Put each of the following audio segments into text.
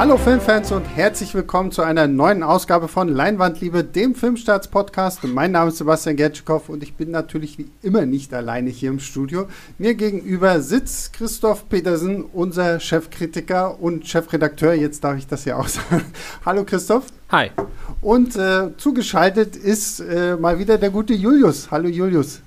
Hallo Filmfans und herzlich willkommen zu einer neuen Ausgabe von Leinwandliebe, dem Filmstarts-Podcast. Mein Name ist Sebastian Gertschikow und ich bin natürlich wie immer nicht alleine hier im Studio. Mir gegenüber sitzt Christoph Petersen, unser Chefkritiker und Chefredakteur. Jetzt darf ich das ja auch sagen. Hallo Christoph. Hi. Und äh, zugeschaltet ist äh, mal wieder der gute Julius. Hallo Julius.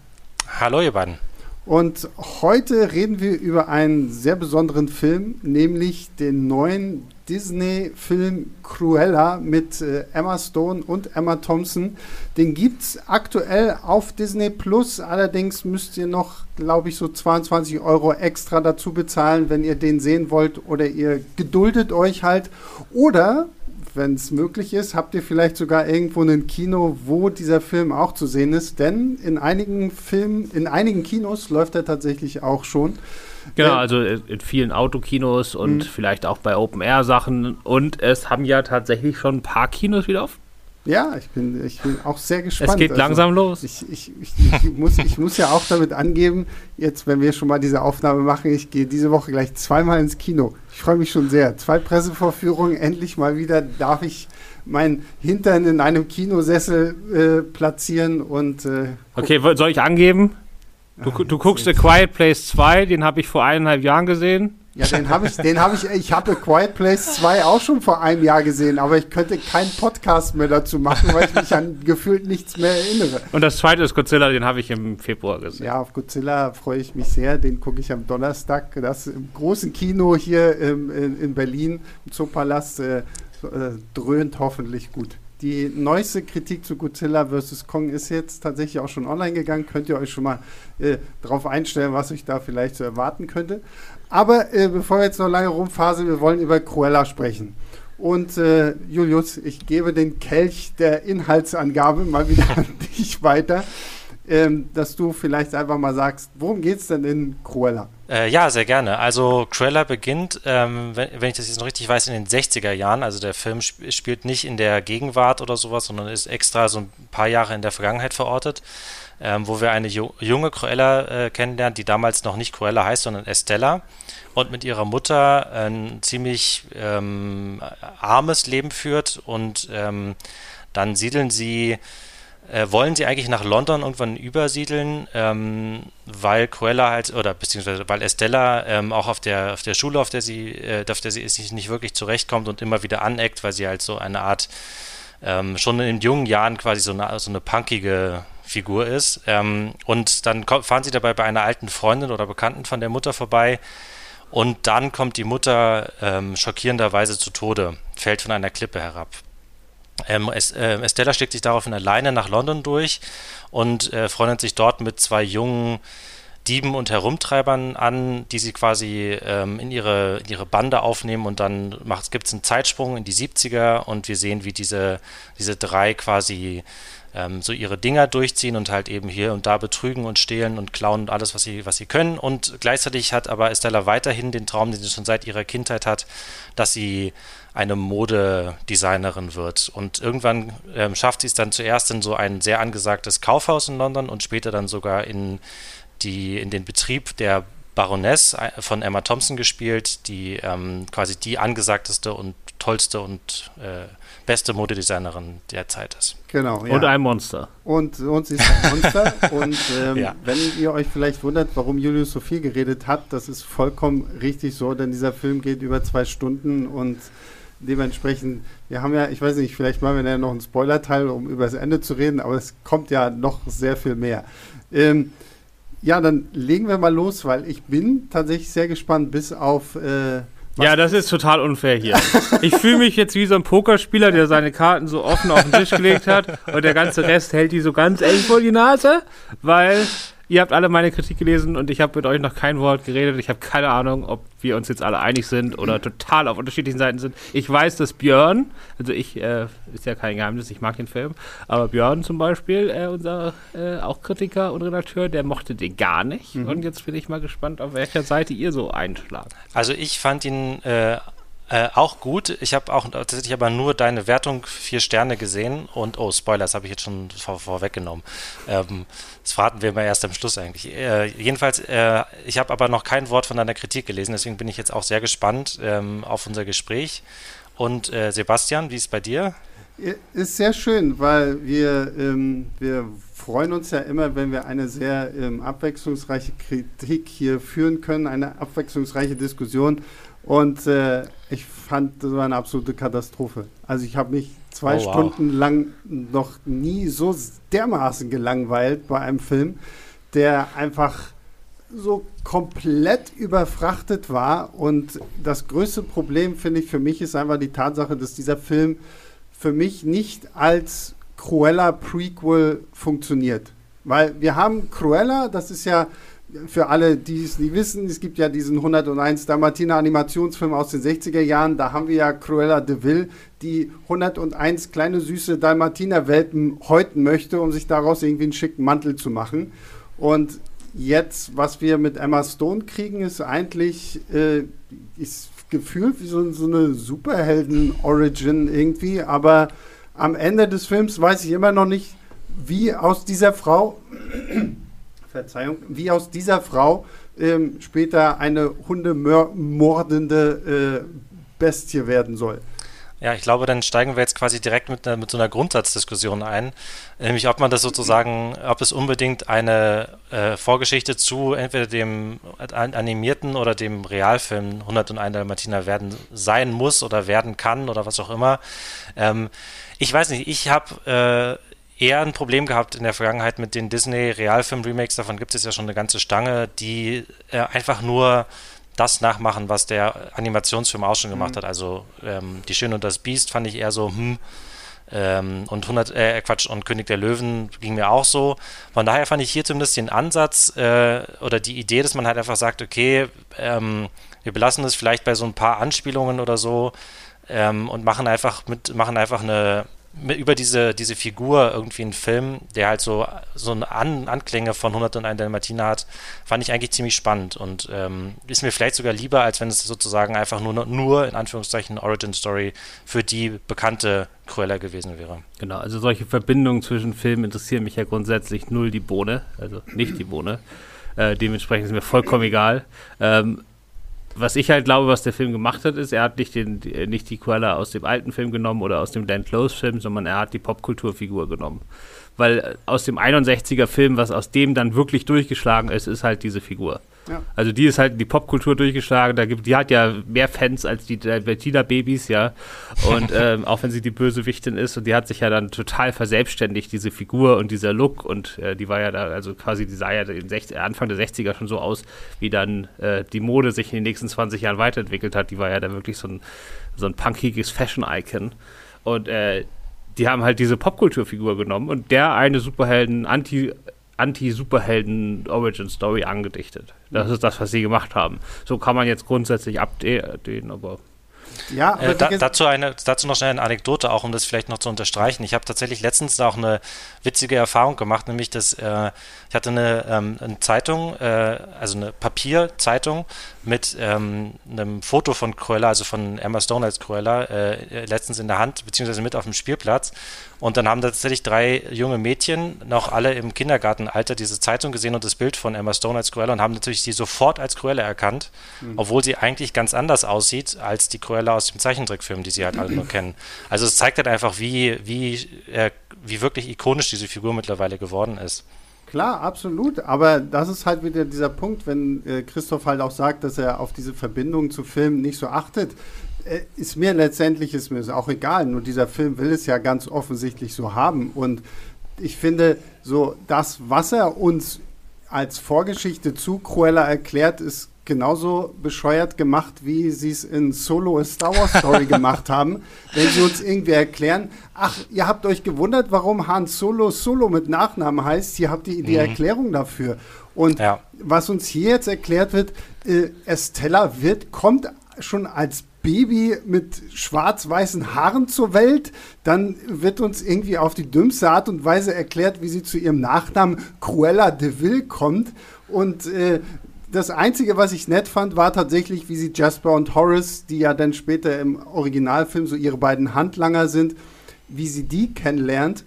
Hallo ihr beiden. Und heute reden wir über einen sehr besonderen Film, nämlich den neuen Disney-Film Cruella mit äh, Emma Stone und Emma Thompson. Den gibt es aktuell auf Disney Plus. Allerdings müsst ihr noch, glaube ich, so 22 Euro extra dazu bezahlen, wenn ihr den sehen wollt. Oder ihr geduldet euch halt. Oder wenn es möglich ist, habt ihr vielleicht sogar irgendwo ein Kino, wo dieser Film auch zu sehen ist. Denn in einigen Filmen, in einigen Kinos läuft er tatsächlich auch schon. Genau, also in vielen Autokinos und mhm. vielleicht auch bei Open-Air-Sachen. Und es haben ja tatsächlich schon ein paar Kinos wieder auf. Ja, ich bin, ich bin auch sehr gespannt. Es geht also, langsam los. Ich, ich, ich, ich, muss, ich muss ja auch damit angeben, jetzt, wenn wir schon mal diese Aufnahme machen, ich gehe diese Woche gleich zweimal ins Kino. Ich freue mich schon sehr. Zwei Pressevorführungen, endlich mal wieder darf ich mein Hintern in einem Kinosessel äh, platzieren und. Äh, okay, soll ich angeben? Du, Ach, du guckst A Quiet Place 2, den habe ich vor eineinhalb Jahren gesehen. Ja, den habe ich, den habe ich, ich habe Quiet Place 2 auch schon vor einem Jahr gesehen, aber ich könnte keinen Podcast mehr dazu machen, weil ich mich an gefühlt nichts mehr erinnere. Und das zweite ist Godzilla, den habe ich im Februar gesehen. Ja, auf Godzilla freue ich mich sehr, den gucke ich am Donnerstag, das im großen Kino hier ähm, in, in, Berlin, im Zoopalast, äh, äh, dröhnt hoffentlich gut. Die neueste Kritik zu Godzilla vs. Kong ist jetzt tatsächlich auch schon online gegangen. Könnt ihr euch schon mal äh, darauf einstellen, was euch da vielleicht zu erwarten könnte. Aber äh, bevor wir jetzt noch lange rumfaseln, wir wollen über Cruella sprechen. Und äh, Julius, ich gebe den Kelch der Inhaltsangabe mal wieder an dich weiter ähm, dass du vielleicht einfach mal sagst, worum geht es denn in Cruella? Äh, ja, sehr gerne. Also Cruella beginnt, ähm, wenn, wenn, ich das jetzt noch richtig weiß, in den 60er Jahren. Also der Film sp spielt nicht in der Gegenwart oder sowas, sondern ist extra so ein paar Jahre in der Vergangenheit verortet, ähm, wo wir eine jo junge Cruella äh, kennenlernen, die damals noch nicht Cruella heißt, sondern Estella und mit ihrer Mutter ein ziemlich ähm, armes Leben führt und ähm, dann siedeln sie äh, wollen sie eigentlich nach London irgendwann übersiedeln, ähm, weil Cruella halt, oder beziehungsweise weil Estella ähm, auch auf der, auf der Schule, auf der sie, äh, auf der sie sich nicht wirklich zurechtkommt und immer wieder aneckt, weil sie halt so eine Art, ähm, schon in jungen Jahren quasi so eine, so eine punkige Figur ist. Ähm, und dann fahren sie dabei bei einer alten Freundin oder Bekannten von der Mutter vorbei. Und dann kommt die Mutter ähm, schockierenderweise zu Tode, fällt von einer Klippe herab. Ähm, äh, Estella schlägt sich daraufhin alleine nach London durch und äh, freundet sich dort mit zwei jungen Dieben und Herumtreibern an, die sie quasi ähm, in, ihre, ihre Bande aufnehmen und dann gibt es einen Zeitsprung in die 70er und wir sehen, wie diese, diese drei quasi ähm, so ihre Dinger durchziehen und halt eben hier und da betrügen und stehlen und klauen und alles, was sie, was sie können. Und gleichzeitig hat aber Estella weiterhin den Traum, den sie schon seit ihrer Kindheit hat, dass sie eine Modedesignerin wird. Und irgendwann ähm, schafft sie es dann zuerst in so ein sehr angesagtes Kaufhaus in London und später dann sogar in, die, in den Betrieb der Baroness äh, von Emma Thompson gespielt, die ähm, quasi die angesagteste und tollste und äh, beste Modedesignerin der Zeit ist. Genau. Ja. Und ein Monster. Und, und sie ist ein Monster. und ähm, ja. wenn ihr euch vielleicht wundert, warum Julius so viel geredet hat, das ist vollkommen richtig so, denn dieser Film geht über zwei Stunden und dementsprechend, wir haben ja, ich weiß nicht, vielleicht machen wir ja noch einen Spoiler-Teil, um über das Ende zu reden, aber es kommt ja noch sehr viel mehr. Ähm, ja, dann legen wir mal los, weil ich bin tatsächlich sehr gespannt, bis auf. Äh, ja, das ist total unfair hier. Ich fühle mich jetzt wie so ein Pokerspieler, der seine Karten so offen auf den Tisch gelegt hat und der ganze Rest hält die so ganz eng vor die Nase, weil Ihr habt alle meine Kritik gelesen und ich habe mit euch noch kein Wort geredet. Ich habe keine Ahnung, ob wir uns jetzt alle einig sind oder total auf unterschiedlichen Seiten sind. Ich weiß, dass Björn, also ich, äh, ist ja kein Geheimnis, ich mag den Film, aber Björn zum Beispiel, äh, unser äh, auch Kritiker und Redakteur, der mochte den gar nicht. Mhm. Und jetzt bin ich mal gespannt, auf welcher Seite ihr so einschlagt. Also ich fand ihn äh, auch gut. Ich habe auch tatsächlich aber nur deine Wertung vier Sterne gesehen und oh, Spoilers habe ich jetzt schon vor, vorweggenommen. Ähm, das verraten wir immer erst am Schluss eigentlich. Äh, jedenfalls, äh, ich habe aber noch kein Wort von deiner Kritik gelesen, deswegen bin ich jetzt auch sehr gespannt ähm, auf unser Gespräch. Und äh, Sebastian, wie ist es bei dir? Ist sehr schön, weil wir, ähm, wir freuen uns ja immer, wenn wir eine sehr ähm, abwechslungsreiche Kritik hier führen können, eine abwechslungsreiche Diskussion. Und äh, ich fand, das war eine absolute Katastrophe. Also ich habe mich zwei oh, wow. Stunden lang noch nie so dermaßen gelangweilt bei einem Film, der einfach so komplett überfrachtet war. Und das größte Problem, finde ich, für mich ist einfach die Tatsache, dass dieser Film für mich nicht als Cruella Prequel funktioniert. Weil wir haben Cruella, das ist ja für alle, die es nicht wissen, es gibt ja diesen 101 Dalmatiner Animationsfilm aus den 60er Jahren, da haben wir ja Cruella de Vil, die 101 kleine süße Dalmatiner Welpen häuten möchte, um sich daraus irgendwie einen schicken Mantel zu machen. Und jetzt, was wir mit Emma Stone kriegen, ist eigentlich, äh, ist gefühlt wie so, so eine Superhelden-Origin irgendwie, aber am Ende des Films weiß ich immer noch nicht, wie aus dieser Frau, Verzeihung, wie aus dieser Frau ähm, später eine hundemordende äh, Bestie werden soll. Ja, ich glaube, dann steigen wir jetzt quasi direkt mit, mit so einer Grundsatzdiskussion ein, nämlich ob man das sozusagen, ob es unbedingt eine äh, Vorgeschichte zu entweder dem animierten oder dem Realfilm 101 Dalmatiner werden sein muss oder werden kann oder was auch immer. Ähm, ich weiß nicht, ich habe äh, eher ein Problem gehabt in der Vergangenheit mit den Disney-Realfilm-Remakes, davon gibt es ja schon eine ganze Stange, die äh, einfach nur das nachmachen, was der Animationsfilm auch schon gemacht mhm. hat. Also ähm, Die Schöne und das Biest fand ich eher so, hm, ähm, und 100, äh, Quatsch, und König der Löwen ging mir auch so. Von daher fand ich hier zumindest den Ansatz äh, oder die Idee, dass man halt einfach sagt, okay, ähm, wir belassen es vielleicht bei so ein paar Anspielungen oder so ähm, und machen einfach mit, machen einfach eine, über diese, diese Figur irgendwie einen Film, der halt so, so eine An Anklänge von 101 Dalmatiner hat, fand ich eigentlich ziemlich spannend und ähm, ist mir vielleicht sogar lieber, als wenn es sozusagen einfach nur, nur in Anführungszeichen Origin Story für die bekannte Cruella gewesen wäre. Genau, also solche Verbindungen zwischen Filmen interessieren mich ja grundsätzlich null die Bohne, also nicht die Bohne. Äh, dementsprechend ist mir vollkommen egal. Ähm, was ich halt glaube, was der Film gemacht hat, ist, er hat nicht, den, nicht die Koala aus dem alten Film genommen oder aus dem Dan Close-Film, sondern er hat die Popkulturfigur genommen. Weil aus dem 61er Film, was aus dem dann wirklich durchgeschlagen ist, ist halt diese Figur. Ja. Also die ist halt die Popkultur durchgeschlagen. Da gibt, die hat ja mehr Fans als die Bettina-Babys, ja. Und ähm, auch wenn sie die Bösewichtin ist, und die hat sich ja dann total verselbstständigt, diese Figur und dieser Look. Und äh, die war ja da, also quasi, die sah ja in 60, Anfang der 60er schon so aus, wie dann äh, die Mode sich in den nächsten 20 Jahren weiterentwickelt hat. Die war ja da wirklich so ein, so ein punkiges Fashion-Icon. Und äh, die haben halt diese Popkulturfigur genommen und der eine Superhelden, Anti- Anti-Superhelden-Origin-Story angedichtet. Das ist das, was sie gemacht haben. So kann man jetzt grundsätzlich abdehnen, aber ja, äh, da, dazu, eine, dazu noch schnell eine Anekdote, auch um das vielleicht noch zu unterstreichen. Ich habe tatsächlich letztens auch eine witzige Erfahrung gemacht, nämlich dass äh, ich hatte eine, ähm, eine Zeitung, äh, also eine Papierzeitung mit ähm, einem Foto von Cruella, also von Emma Stone als Cruella, äh, letztens in der Hand, beziehungsweise mit auf dem Spielplatz. Und dann haben tatsächlich drei junge Mädchen, noch alle im Kindergartenalter, diese Zeitung gesehen und das Bild von Emma Stone als Cruella und haben natürlich die sofort als Cruella erkannt, mhm. obwohl sie eigentlich ganz anders aussieht als die Cruella aus dem Zeichentrickfilm, die sie halt alle nur kennen. Also es zeigt halt einfach, wie, wie, äh, wie wirklich ikonisch diese Figur mittlerweile geworden ist. Klar, absolut. Aber das ist halt wieder dieser Punkt, wenn äh, Christoph halt auch sagt, dass er auf diese Verbindung zu Filmen nicht so achtet. Äh, ist mir letztendlich ist mir auch egal. Nur dieser Film will es ja ganz offensichtlich so haben. Und ich finde, so das, was er uns als Vorgeschichte zu Cruella erklärt, ist genauso bescheuert gemacht, wie sie es in Solo A Star Wars Story gemacht haben, wenn sie uns irgendwie erklären, ach, ihr habt euch gewundert, warum Han Solo Solo mit Nachnamen heißt, hier habt ihr die mhm. Erklärung dafür. Und ja. was uns hier jetzt erklärt wird, äh, Estella wird, kommt schon als Baby mit schwarz-weißen Haaren zur Welt. Dann wird uns irgendwie auf die dümmste Art und Weise erklärt, wie sie zu ihrem Nachnamen Cruella de Vil kommt. Und äh, das Einzige, was ich nett fand, war tatsächlich, wie sie Jasper und Horace, die ja dann später im Originalfilm so ihre beiden Handlanger sind, wie sie die kennenlernt.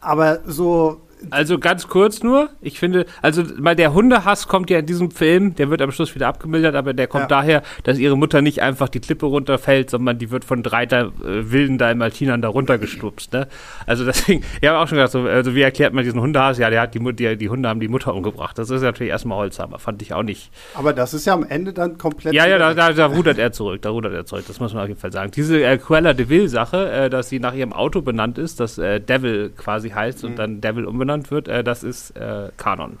Aber so Also ganz kurz nur, ich finde, also mal der Hundehass kommt ja in diesem Film, der wird am Schluss wieder abgemildert, aber der kommt ja. daher, dass ihre Mutter nicht einfach die Klippe runterfällt, sondern die wird von drei da, äh, wilden Dalmatinern da runtergestupst. Ne? Also deswegen, ich habe auch schon gedacht, so, also wie erklärt man diesen Hundehass? Ja, der hat die, die, die Hunde haben die Mutter umgebracht. Das ist natürlich erstmal Holzhammer, fand ich auch nicht. Aber das ist ja am Ende dann komplett. Ja, ja, da, da, da, rudert er zurück, da rudert er zurück, das muss man auf jeden Fall sagen. Diese äh, Cruella de Vil-Sache, äh, dass sie nach ihrem Auto benannt ist, das äh, Devil quasi heißt mhm. und dann Devil umbenannt wird, äh, das ist äh, Kanon.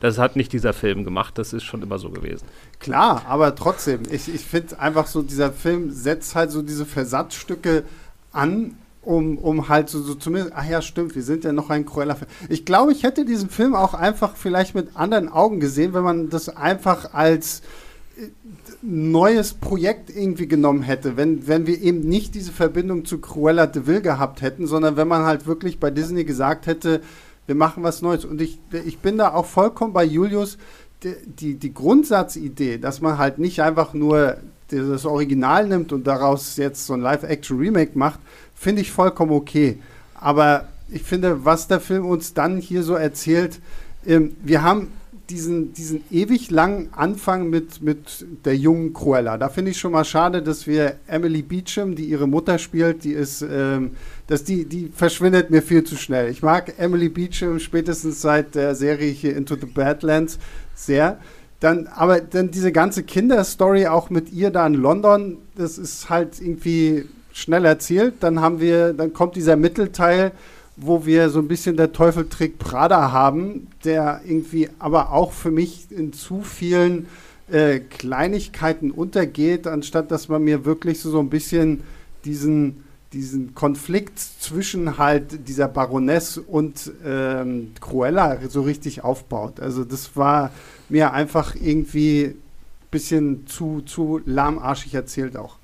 Das hat nicht dieser Film gemacht, das ist schon immer so gewesen. Klar, aber trotzdem, ich, ich finde einfach so, dieser Film setzt halt so diese Versatzstücke an, um, um halt so, so zumindest, ach ja, stimmt, wir sind ja noch ein Cruella-Film. Ich glaube, ich hätte diesen Film auch einfach vielleicht mit anderen Augen gesehen, wenn man das einfach als äh, neues Projekt irgendwie genommen hätte, wenn, wenn wir eben nicht diese Verbindung zu Cruella de Vil gehabt hätten, sondern wenn man halt wirklich bei Disney gesagt hätte, wir machen was Neues. Und ich, ich bin da auch vollkommen bei Julius. Die, die, die Grundsatzidee, dass man halt nicht einfach nur das Original nimmt und daraus jetzt so ein Live-Action-Remake macht, finde ich vollkommen okay. Aber ich finde, was der Film uns dann hier so erzählt, ähm, wir haben diesen, diesen ewig langen Anfang mit, mit der jungen Cruella. Da finde ich schon mal schade, dass wir Emily Beecham, die ihre Mutter spielt, die ist, ähm, dass die, die verschwindet mir viel zu schnell. Ich mag Emily Beecham spätestens seit der Serie hier Into the Badlands sehr. Dann, aber dann diese ganze Kinderstory auch mit ihr da in London, das ist halt irgendwie schnell erzählt. Dann haben wir, dann kommt dieser Mittelteil, wo wir so ein bisschen der Teufel trägt Prada haben, der irgendwie aber auch für mich in zu vielen äh, Kleinigkeiten untergeht, anstatt dass man mir wirklich so, so ein bisschen diesen, diesen Konflikt zwischen halt dieser Baroness und ähm, Cruella so richtig aufbaut. Also das war mir einfach irgendwie ein bisschen zu, zu lahmarschig erzählt auch.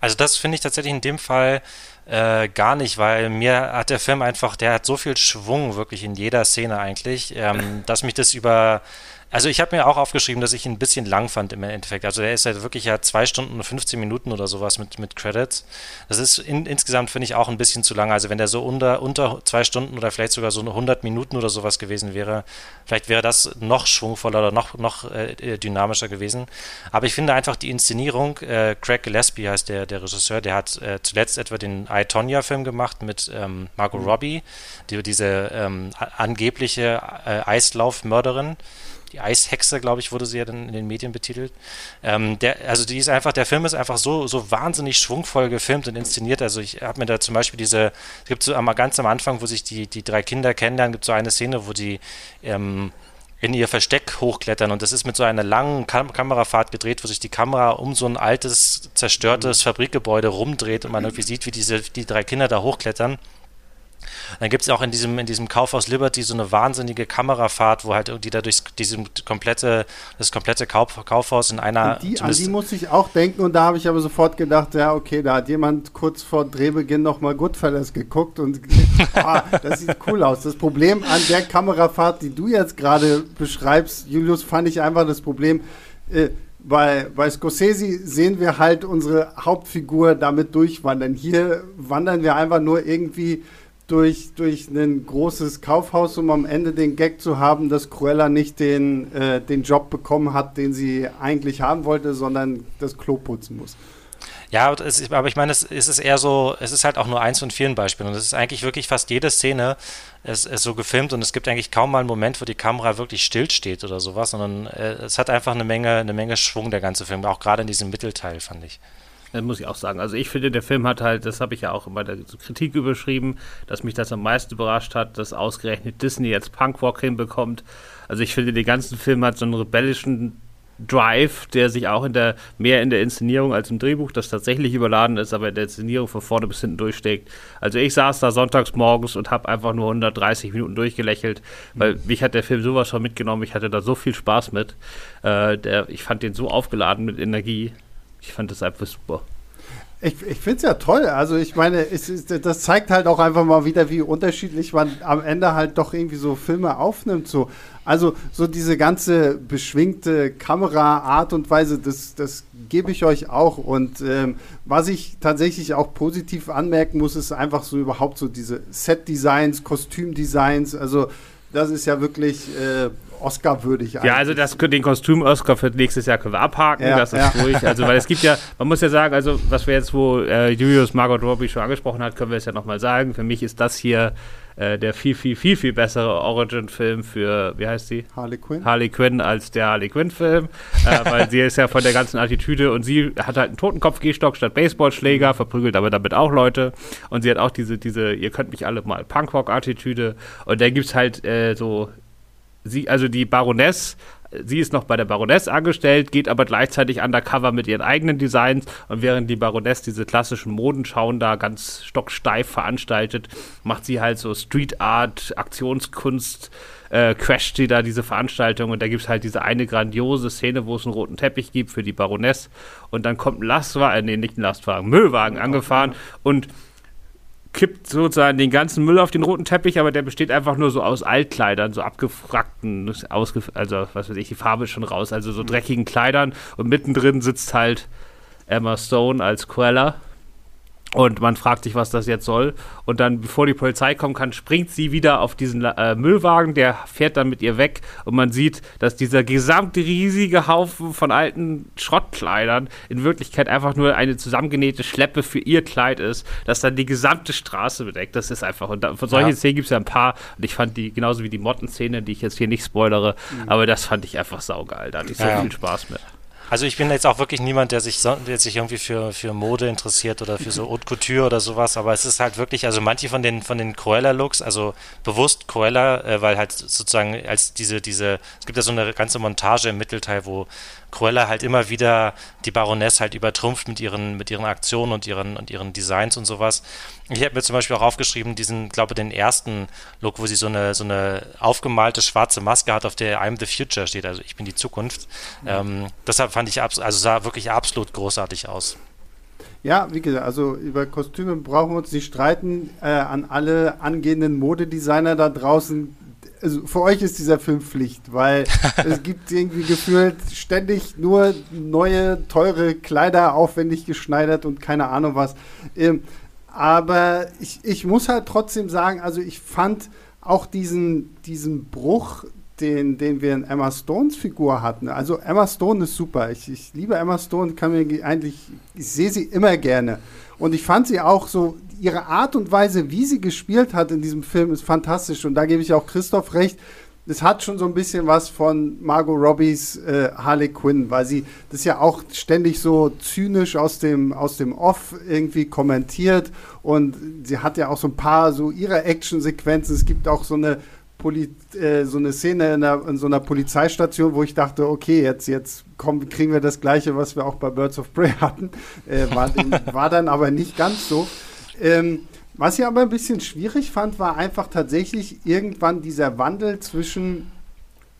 Also das finde ich tatsächlich in dem Fall äh, gar nicht, weil mir hat der Film einfach, der hat so viel Schwung wirklich in jeder Szene eigentlich, ähm, dass mich das über also ich habe mir auch aufgeschrieben, dass ich ihn ein bisschen lang fand im Endeffekt. Also der ist ja wirklich ja zwei Stunden und 15 Minuten oder sowas mit, mit Credits. Das ist in, insgesamt, finde ich, auch ein bisschen zu lang. Also wenn der so unter, unter zwei Stunden oder vielleicht sogar so 100 Minuten oder sowas gewesen wäre, vielleicht wäre das noch schwungvoller oder noch, noch äh, dynamischer gewesen. Aber ich finde einfach die Inszenierung, äh, Craig Gillespie heißt der, der Regisseur, der hat äh, zuletzt etwa den I, Tonya Film gemacht mit ähm, Margot mhm. Robbie, die, diese ähm, angebliche äh, Eislaufmörderin die Eishexe, glaube ich, wurde sie ja dann in den Medien betitelt. Ähm, der, also die ist einfach, der Film ist einfach so, so wahnsinnig schwungvoll gefilmt und inszeniert. Also ich habe mir da zum Beispiel diese, es gibt so einmal ganz am Anfang, wo sich die, die drei Kinder kennenlernen, gibt so eine Szene, wo die ähm, in ihr Versteck hochklettern und das ist mit so einer langen Kam Kamerafahrt gedreht, wo sich die Kamera um so ein altes, zerstörtes mhm. Fabrikgebäude rumdreht und man irgendwie sieht, wie diese, die drei Kinder da hochklettern. Dann gibt es auch in diesem, in diesem Kaufhaus Liberty so eine wahnsinnige Kamerafahrt, wo halt irgendwie da durch diesem komplette, das komplette Kauf, Kaufhaus in einer. An die, an die muss ich auch denken und da habe ich aber sofort gedacht, ja, okay, da hat jemand kurz vor Drehbeginn nochmal Goodfellas geguckt und ah, das sieht cool aus. Das Problem an der Kamerafahrt, die du jetzt gerade beschreibst, Julius, fand ich einfach das Problem. Äh, bei, bei Scorsese sehen wir halt unsere Hauptfigur damit durchwandern. Hier wandern wir einfach nur irgendwie durch, durch ein großes Kaufhaus, um am Ende den Gag zu haben, dass Cruella nicht den, äh, den Job bekommen hat, den sie eigentlich haben wollte, sondern das Klo putzen muss. Ja, aber ich meine, es, es, ist eher so, es ist halt auch nur eins von vielen Beispielen. Und es ist eigentlich wirklich fast jede Szene ist, ist so gefilmt und es gibt eigentlich kaum mal einen Moment, wo die Kamera wirklich stillsteht oder sowas, sondern äh, es hat einfach eine Menge, eine Menge Schwung, der ganze Film, auch gerade in diesem Mittelteil, fand ich. Das muss ich auch sagen. Also ich finde, der Film hat halt, das habe ich ja auch bei der Kritik überschrieben, dass mich das am meisten überrascht hat, dass ausgerechnet Disney jetzt Punkrock hinbekommt. Also ich finde, den ganzen Film hat so einen rebellischen Drive, der sich auch in der, mehr in der Inszenierung als im Drehbuch, das tatsächlich überladen ist, aber in der Inszenierung von vorne bis hinten durchsteckt. Also ich saß da sonntags morgens und habe einfach nur 130 Minuten durchgelächelt, weil mhm. mich hat der Film sowas schon mitgenommen, ich hatte da so viel Spaß mit. Äh, der, ich fand den so aufgeladen mit Energie. Ich fand das einfach super. Ich, ich finde es ja toll. Also ich meine, es ist, das zeigt halt auch einfach mal wieder, wie unterschiedlich man am Ende halt doch irgendwie so Filme aufnimmt. So. Also so diese ganze beschwingte Kameraart und Weise, das, das gebe ich euch auch. Und ähm, was ich tatsächlich auch positiv anmerken muss, ist einfach so überhaupt so diese Set-Designs, Kostümdesigns. Also das ist ja wirklich äh, Oscar-würdig. Ja, also das, den Kostüm-Oscar für nächstes Jahr können wir abhaken, ja, das ist ja. ruhig. Also, weil es gibt ja, man muss ja sagen, also was wir jetzt, wo äh, Julius Margot Robbie schon angesprochen hat, können wir es ja nochmal sagen. Für mich ist das hier äh, der viel, viel, viel, viel bessere Origin-Film für, wie heißt sie? Harley Quinn. Harley Quinn als der Harley Quinn-Film, äh, weil sie ist ja von der ganzen Attitüde und sie hat halt einen Totenkopf-Gehstock statt Baseballschläger, verprügelt aber damit auch Leute und sie hat auch diese, diese, ihr könnt mich alle mal Punkrock-Attitüde und dann gibt es halt äh, so sie, also die Baroness, sie ist noch bei der Baroness angestellt, geht aber gleichzeitig undercover mit ihren eigenen Designs. Und während die Baroness diese klassischen Modenschauen da ganz stocksteif veranstaltet, macht sie halt so Street Art, Aktionskunst, äh, crasht sie da diese Veranstaltung. Und da gibt es halt diese eine grandiose Szene, wo es einen roten Teppich gibt für die Baroness. Und dann kommt ein Lastwagen, äh, nee, nicht ein Lastwagen, Müllwagen angefahren. Und kippt sozusagen den ganzen Müll auf den roten Teppich, aber der besteht einfach nur so aus Altkleidern, so abgefragten, also was weiß ich, die Farbe ist schon raus, also so dreckigen Kleidern. Und mittendrin sitzt halt Emma Stone als Cruella und man fragt sich, was das jetzt soll. Und dann, bevor die Polizei kommen kann, springt sie wieder auf diesen äh, Müllwagen, der fährt dann mit ihr weg. Und man sieht, dass dieser gesamte riesige Haufen von alten Schrottkleidern in Wirklichkeit einfach nur eine zusammengenähte Schleppe für ihr Kleid ist, das dann die gesamte Straße bedeckt. Das ist einfach. Und da, von solchen ja. Szenen gibt es ja ein paar. Und ich fand die, genauso wie die Mottenszene, die ich jetzt hier nicht spoilere, mhm. aber das fand ich einfach saugeil. Da hatte ich so ja. viel Spaß mit. Also ich bin jetzt auch wirklich niemand, der sich, der sich irgendwie für, für Mode interessiert oder für so Haute Couture oder sowas, aber es ist halt wirklich, also manche von den, von den Cruella-Looks, also bewusst Cruella, äh, weil halt sozusagen als diese, diese, es gibt ja so eine ganze Montage im Mittelteil, wo Cruella halt immer wieder die Baroness halt übertrumpft mit ihren, mit ihren Aktionen und ihren, und ihren Designs und sowas. Ich habe mir zum Beispiel auch aufgeschrieben, diesen, glaube den ersten Look, wo sie so eine, so eine aufgemalte schwarze Maske hat, auf der I'm the Future steht, also ich bin die Zukunft. Mhm. Ähm, deshalb fand ich, also sah wirklich absolut großartig aus. Ja, wie gesagt, also über Kostüme brauchen wir uns nicht streiten. Äh, an alle angehenden Modedesigner da draußen, also für euch ist dieser Film Pflicht, weil es gibt irgendwie gefühlt ständig nur neue, teure Kleider, aufwendig geschneidert und keine Ahnung was. Ähm, aber ich, ich muss halt trotzdem sagen, also ich fand auch diesen, diesen Bruch, den, den wir in Emma Stones Figur hatten. Also Emma Stone ist super. Ich, ich liebe Emma Stone, kann mir eigentlich, ich sehe sie immer gerne. Und ich fand sie auch so, ihre Art und Weise, wie sie gespielt hat in diesem Film, ist fantastisch. Und da gebe ich auch Christoph recht. Es hat schon so ein bisschen was von Margot Robbies äh, Harley Quinn, weil sie das ja auch ständig so zynisch aus dem, aus dem Off irgendwie kommentiert. Und sie hat ja auch so ein paar so ihre Actionsequenzen. Es gibt auch so eine Poli äh, so eine Szene in, einer, in, so einer Polizeistation, wo ich dachte, okay, jetzt, jetzt kommen, kriegen wir das Gleiche, was wir auch bei Birds of Prey hatten. Äh, war, war, dann aber nicht ganz so. Ähm, was ich aber ein bisschen schwierig fand, war einfach tatsächlich irgendwann dieser Wandel zwischen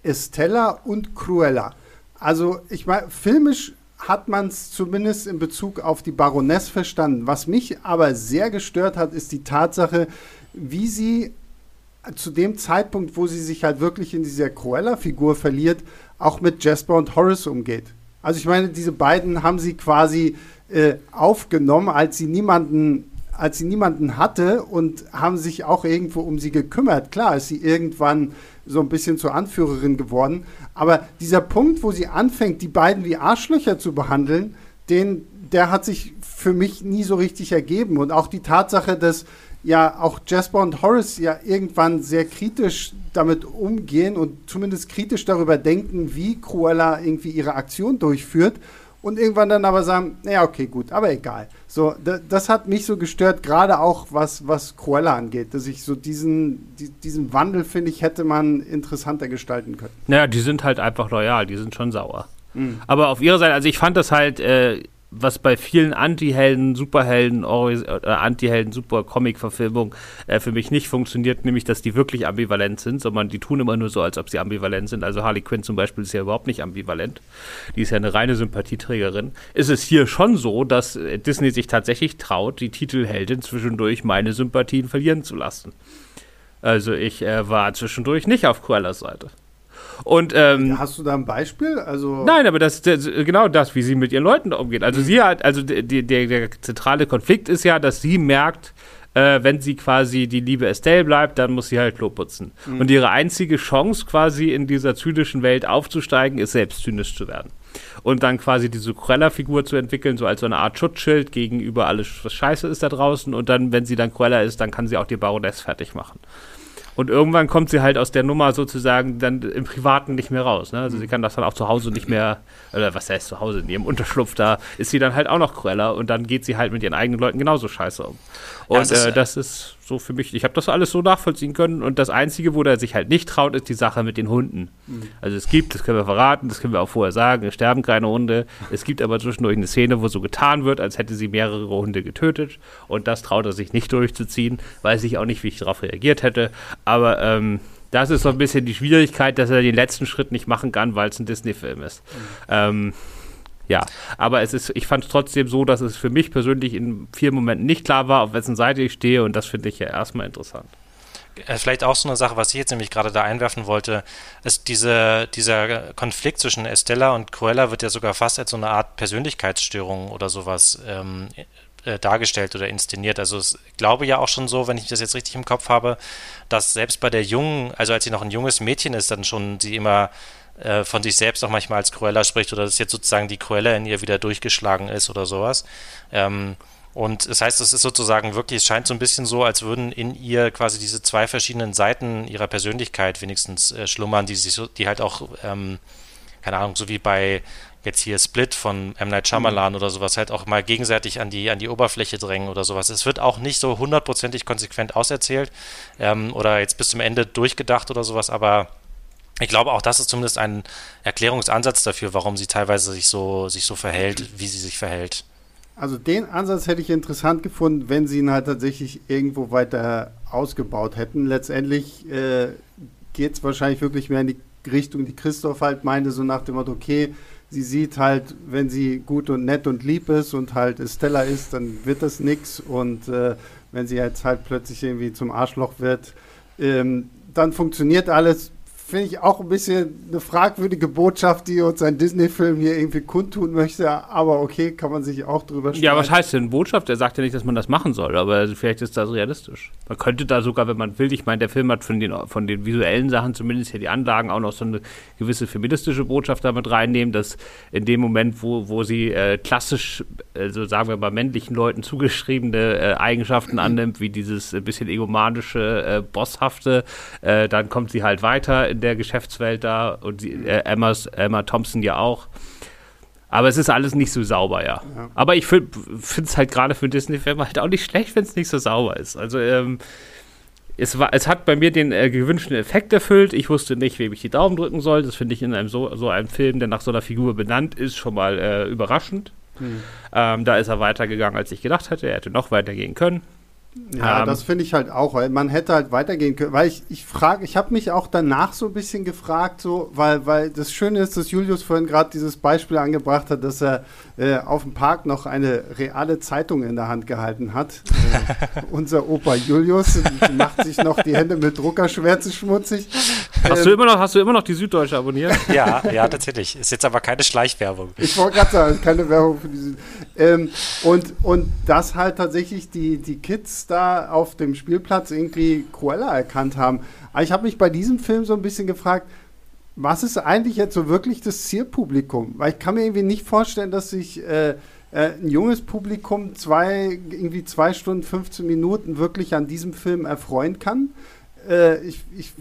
Estella und Cruella. Also, ich meine, filmisch hat man es zumindest in Bezug auf die Baroness verstanden. Was mich aber sehr gestört hat, ist die Tatsache, wie sie zu dem Zeitpunkt, wo sie sich halt wirklich in dieser Cruella-Figur verliert, auch mit Jasper und Horace umgeht. Also ich meine, diese beiden haben sie quasi äh, aufgenommen, als sie niemanden als sie niemanden hatte und haben sich auch irgendwo um sie gekümmert. Klar ist sie irgendwann so ein bisschen zur Anführerin geworden, aber dieser Punkt, wo sie anfängt, die beiden wie Arschlöcher zu behandeln, den, der hat sich für mich nie so richtig ergeben. Und auch die Tatsache, dass ja auch Jasper und Horace ja irgendwann sehr kritisch damit umgehen und zumindest kritisch darüber denken, wie Cruella irgendwie ihre Aktion durchführt und irgendwann dann aber sagen, naja, okay, gut, aber egal. So, das hat mich so gestört, gerade auch was, was Cruella angeht, dass ich so diesen, die, diesen Wandel, finde ich, hätte man interessanter gestalten können. Naja, die sind halt einfach loyal, die sind schon sauer. Mhm. Aber auf ihrer Seite, also ich fand das halt, äh, was bei vielen Anti-Helden, Superhelden, äh, Anti-Helden, Super-Comic-Verfilmungen äh, für mich nicht funktioniert, nämlich, dass die wirklich ambivalent sind, sondern die tun immer nur so, als ob sie ambivalent sind. Also Harley Quinn zum Beispiel ist ja überhaupt nicht ambivalent. Die ist ja eine reine Sympathieträgerin. Ist es hier schon so, dass äh, Disney sich tatsächlich traut, die Titelheldin zwischendurch meine Sympathien verlieren zu lassen. Also ich äh, war zwischendurch nicht auf Cruellas Seite. Und, ähm, Hast du da ein Beispiel? Also nein, aber das, das genau das, wie sie mit ihren Leuten umgeht. Also sie hat, also die, der, der zentrale Konflikt ist ja, dass sie merkt, äh, wenn sie quasi die liebe Estelle bleibt, dann muss sie halt Klo putzen. Mhm. Und ihre einzige Chance quasi in dieser zynischen Welt aufzusteigen, ist selbst zynisch zu werden. Und dann quasi diese Cruella-Figur zu entwickeln, so als so eine Art Schutzschild gegenüber alles, was scheiße ist da draußen. Und dann, wenn sie dann Cruella ist, dann kann sie auch die Baroness fertig machen. Und irgendwann kommt sie halt aus der Nummer sozusagen dann im Privaten nicht mehr raus. Ne? Also sie kann das dann auch zu Hause nicht mehr, oder was heißt zu Hause, in ihrem Unterschlupf, da ist sie dann halt auch noch Cruella und dann geht sie halt mit ihren eigenen Leuten genauso scheiße um. Und ja, das, ist, äh, das ist so für mich, ich habe das alles so nachvollziehen können und das Einzige, wo der sich halt nicht traut, ist die Sache mit den Hunden. Mhm. Also es gibt, das können wir verraten, das können wir auch vorher sagen, es sterben keine Hunde. Es gibt aber zwischendurch eine Szene, wo so getan wird, als hätte sie mehrere Hunde getötet und das traut er sich nicht durchzuziehen, weiß ich auch nicht, wie ich darauf reagiert hätte, aber ähm, das ist so ein bisschen die Schwierigkeit, dass er den letzten Schritt nicht machen kann, weil es ein Disney-Film ist. Mhm. Ähm, ja, aber es ist, ich fand es trotzdem so, dass es für mich persönlich in vielen Momenten nicht klar war, auf wessen Seite ich stehe und das finde ich ja erstmal interessant. Äh, vielleicht auch so eine Sache, was ich jetzt nämlich gerade da einwerfen wollte, ist diese, dieser Konflikt zwischen Estella und Cruella wird ja sogar fast als so eine Art Persönlichkeitsstörung oder sowas ähm, äh, dargestellt oder inszeniert. Also ich glaube ja auch schon so, wenn ich das jetzt richtig im Kopf habe, dass selbst bei der jungen, also als sie noch ein junges Mädchen ist, dann schon sie immer äh, von sich selbst auch manchmal als Cruella spricht oder dass jetzt sozusagen die Cruella in ihr wieder durchgeschlagen ist oder sowas. Ähm, und das heißt, es ist sozusagen wirklich, es scheint so ein bisschen so, als würden in ihr quasi diese zwei verschiedenen Seiten ihrer Persönlichkeit wenigstens äh, schlummern, die sich so, die halt auch, ähm, keine Ahnung, so wie bei jetzt hier Split von M. Night Shyamalan mhm. oder sowas halt auch mal gegenseitig an die, an die Oberfläche drängen oder sowas. Es wird auch nicht so hundertprozentig konsequent auserzählt ähm, oder jetzt bis zum Ende durchgedacht oder sowas, aber ich glaube, auch das ist zumindest ein Erklärungsansatz dafür, warum sie teilweise sich so, sich so verhält, wie sie sich verhält. Also den Ansatz hätte ich interessant gefunden, wenn sie ihn halt tatsächlich irgendwo weiter ausgebaut hätten. Letztendlich äh, geht es wahrscheinlich wirklich mehr in die Richtung, die Christoph halt meinte, so nach dem Motto, okay, sie sieht halt, wenn sie gut und nett und lieb ist und halt Stella ist, dann wird das nichts. Und äh, wenn sie jetzt halt plötzlich irgendwie zum Arschloch wird, ähm, dann funktioniert alles finde ich auch ein bisschen eine fragwürdige Botschaft, die uns ein Disney-Film hier irgendwie kundtun möchte. Aber okay, kann man sich auch drüber sprechen. Ja, was heißt denn Botschaft? Er sagt ja nicht, dass man das machen soll, aber vielleicht ist das realistisch. Man könnte da sogar, wenn man will, ich meine, der Film hat von den, von den visuellen Sachen, zumindest hier die Anlagen, auch noch so eine gewisse feministische Botschaft damit reinnehmen, dass in dem Moment, wo, wo sie äh, klassisch, also sagen wir mal, männlichen Leuten zugeschriebene äh, Eigenschaften annimmt, wie dieses äh, bisschen egomanische, äh, bosshafte, äh, dann kommt sie halt weiter in der Geschäftswelt da und die, äh, Emmas, Emma Thompson ja auch. Aber es ist alles nicht so sauber, ja. ja. Aber ich finde es halt gerade für Disney-Filme halt auch nicht schlecht, wenn es nicht so sauber ist. Also, ähm, es, war, es hat bei mir den äh, gewünschten Effekt erfüllt. Ich wusste nicht, wem ich die Daumen drücken soll. Das finde ich in einem so, so einem Film, der nach so einer Figur benannt ist, schon mal äh, überraschend. Hm. Ähm, da ist er weitergegangen, als ich gedacht hätte. Er hätte noch weitergehen können. Ja, ähm, das finde ich halt auch, man hätte halt weitergehen können. Weil ich, ich frage, ich habe mich auch danach so ein bisschen gefragt, so, weil, weil das Schöne ist, dass Julius vorhin gerade dieses Beispiel angebracht hat, dass er äh, auf dem Park noch eine reale Zeitung in der Hand gehalten hat. äh, unser Opa Julius macht sich noch die Hände mit Druckerschwärze schmutzig. Hast, ähm, du immer noch, hast du immer noch die Süddeutsche abonniert? Ja, ja, tatsächlich. Ist jetzt aber keine Schleichwerbung. Ich wollte gerade sagen, keine Werbung für diese. Ähm, und, und dass halt tatsächlich die, die Kids da auf dem Spielplatz irgendwie Cruella erkannt haben. Aber ich habe mich bei diesem Film so ein bisschen gefragt, was ist eigentlich jetzt so wirklich das Zielpublikum? Weil ich kann mir irgendwie nicht vorstellen, dass sich äh, äh, ein junges Publikum zwei, irgendwie zwei Stunden, 15 Minuten wirklich an diesem Film erfreuen kann. Äh, ich, ich,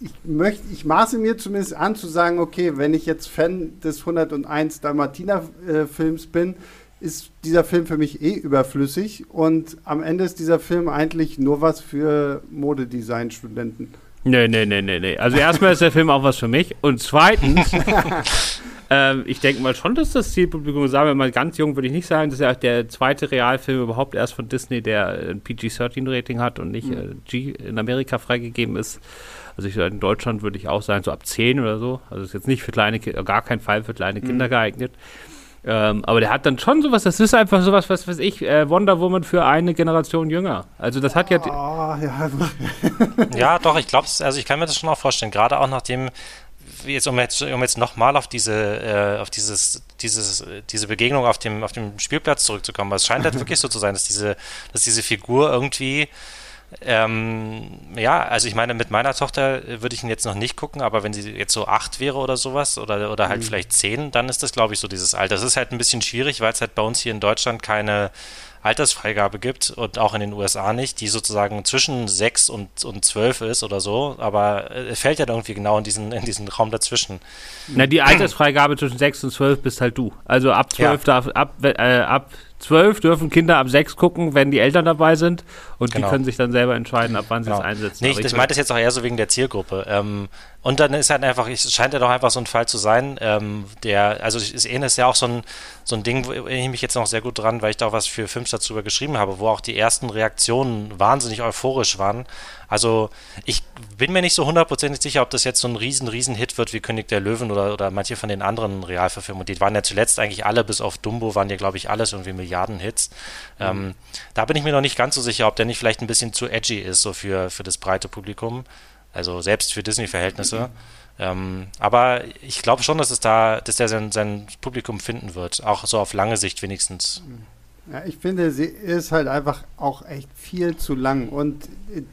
ich, möchte, ich maße mir zumindest an zu sagen, okay, wenn ich jetzt Fan des 101 Dalmatiner-Films äh, bin, ist dieser Film für mich eh überflüssig und am Ende ist dieser Film eigentlich nur was für Modedesign-Studenten. Nee, nee, nee, nee, nee. Also erstmal ist der Film auch was für mich und zweitens Ähm, ich denke mal schon, dass das Zielpublikum, sagen wir mal ganz jung, würde ich nicht sagen, das ist ja der zweite Realfilm überhaupt erst von Disney, der ein PG-13-Rating hat und nicht mhm. äh, G in Amerika freigegeben ist. Also ich, in Deutschland würde ich auch sagen, so ab 10 oder so. Also ist jetzt nicht für kleine Kinder, gar kein Fall für kleine mhm. Kinder geeignet. Ähm, aber der hat dann schon sowas, das ist einfach sowas, was weiß ich, äh, Wonder Woman für eine Generation jünger. Also das hat ja. Oh, ja. ja, doch, ich glaube, also ich kann mir das schon auch vorstellen, gerade auch nachdem, jetzt, um jetzt, um jetzt nochmal auf diese, äh, auf dieses, dieses, diese Begegnung auf dem, auf dem Spielplatz zurückzukommen, weil es scheint halt wirklich so zu sein, dass diese, dass diese Figur irgendwie ähm, ja, also ich meine, mit meiner Tochter würde ich ihn jetzt noch nicht gucken, aber wenn sie jetzt so acht wäre oder sowas oder, oder halt mhm. vielleicht zehn, dann ist das, glaube ich, so dieses Alter. Das ist halt ein bisschen schwierig, weil es halt bei uns hier in Deutschland keine Altersfreigabe gibt und auch in den USA nicht, die sozusagen zwischen 6 und, und 12 ist oder so, aber es fällt ja irgendwie genau in diesen, in diesen Raum dazwischen. Na, die Altersfreigabe zwischen 6 und 12 bist halt du. Also ab 12 ja. darf, ab, äh, ab 12 dürfen Kinder ab 6 gucken, wenn die Eltern dabei sind und genau. die können sich dann selber entscheiden, ab wann sie genau. es einsetzen. Nee, ich, ich meinte das jetzt auch eher so wegen der Zielgruppe. Ähm, und dann ist halt einfach, es scheint ja doch einfach so ein Fall zu sein, ähm, der, also ist ist ja auch so ein, so ein Ding, wo ich mich jetzt noch sehr gut dran, weil ich da auch was für Filmstarts drüber geschrieben habe, wo auch die ersten Reaktionen wahnsinnig euphorisch waren. Also ich bin mir nicht so hundertprozentig sicher, ob das jetzt so ein riesen, riesen Hit wird wie König der Löwen oder, oder manche von den anderen Realverfilmungen. Die waren ja zuletzt eigentlich alle, bis auf Dumbo, waren ja, glaube ich, alles irgendwie Milliarden-Hits. Mhm. Ähm, da bin ich mir noch nicht ganz so sicher, ob der nicht vielleicht ein bisschen zu edgy ist, so für, für das breite Publikum. Also selbst für Disney-Verhältnisse. Mhm. Ähm, aber ich glaube schon, dass es da, dass der sein, sein Publikum finden wird. Auch so auf lange Sicht wenigstens. Ja, ich finde, sie ist halt einfach auch echt viel zu lang. Und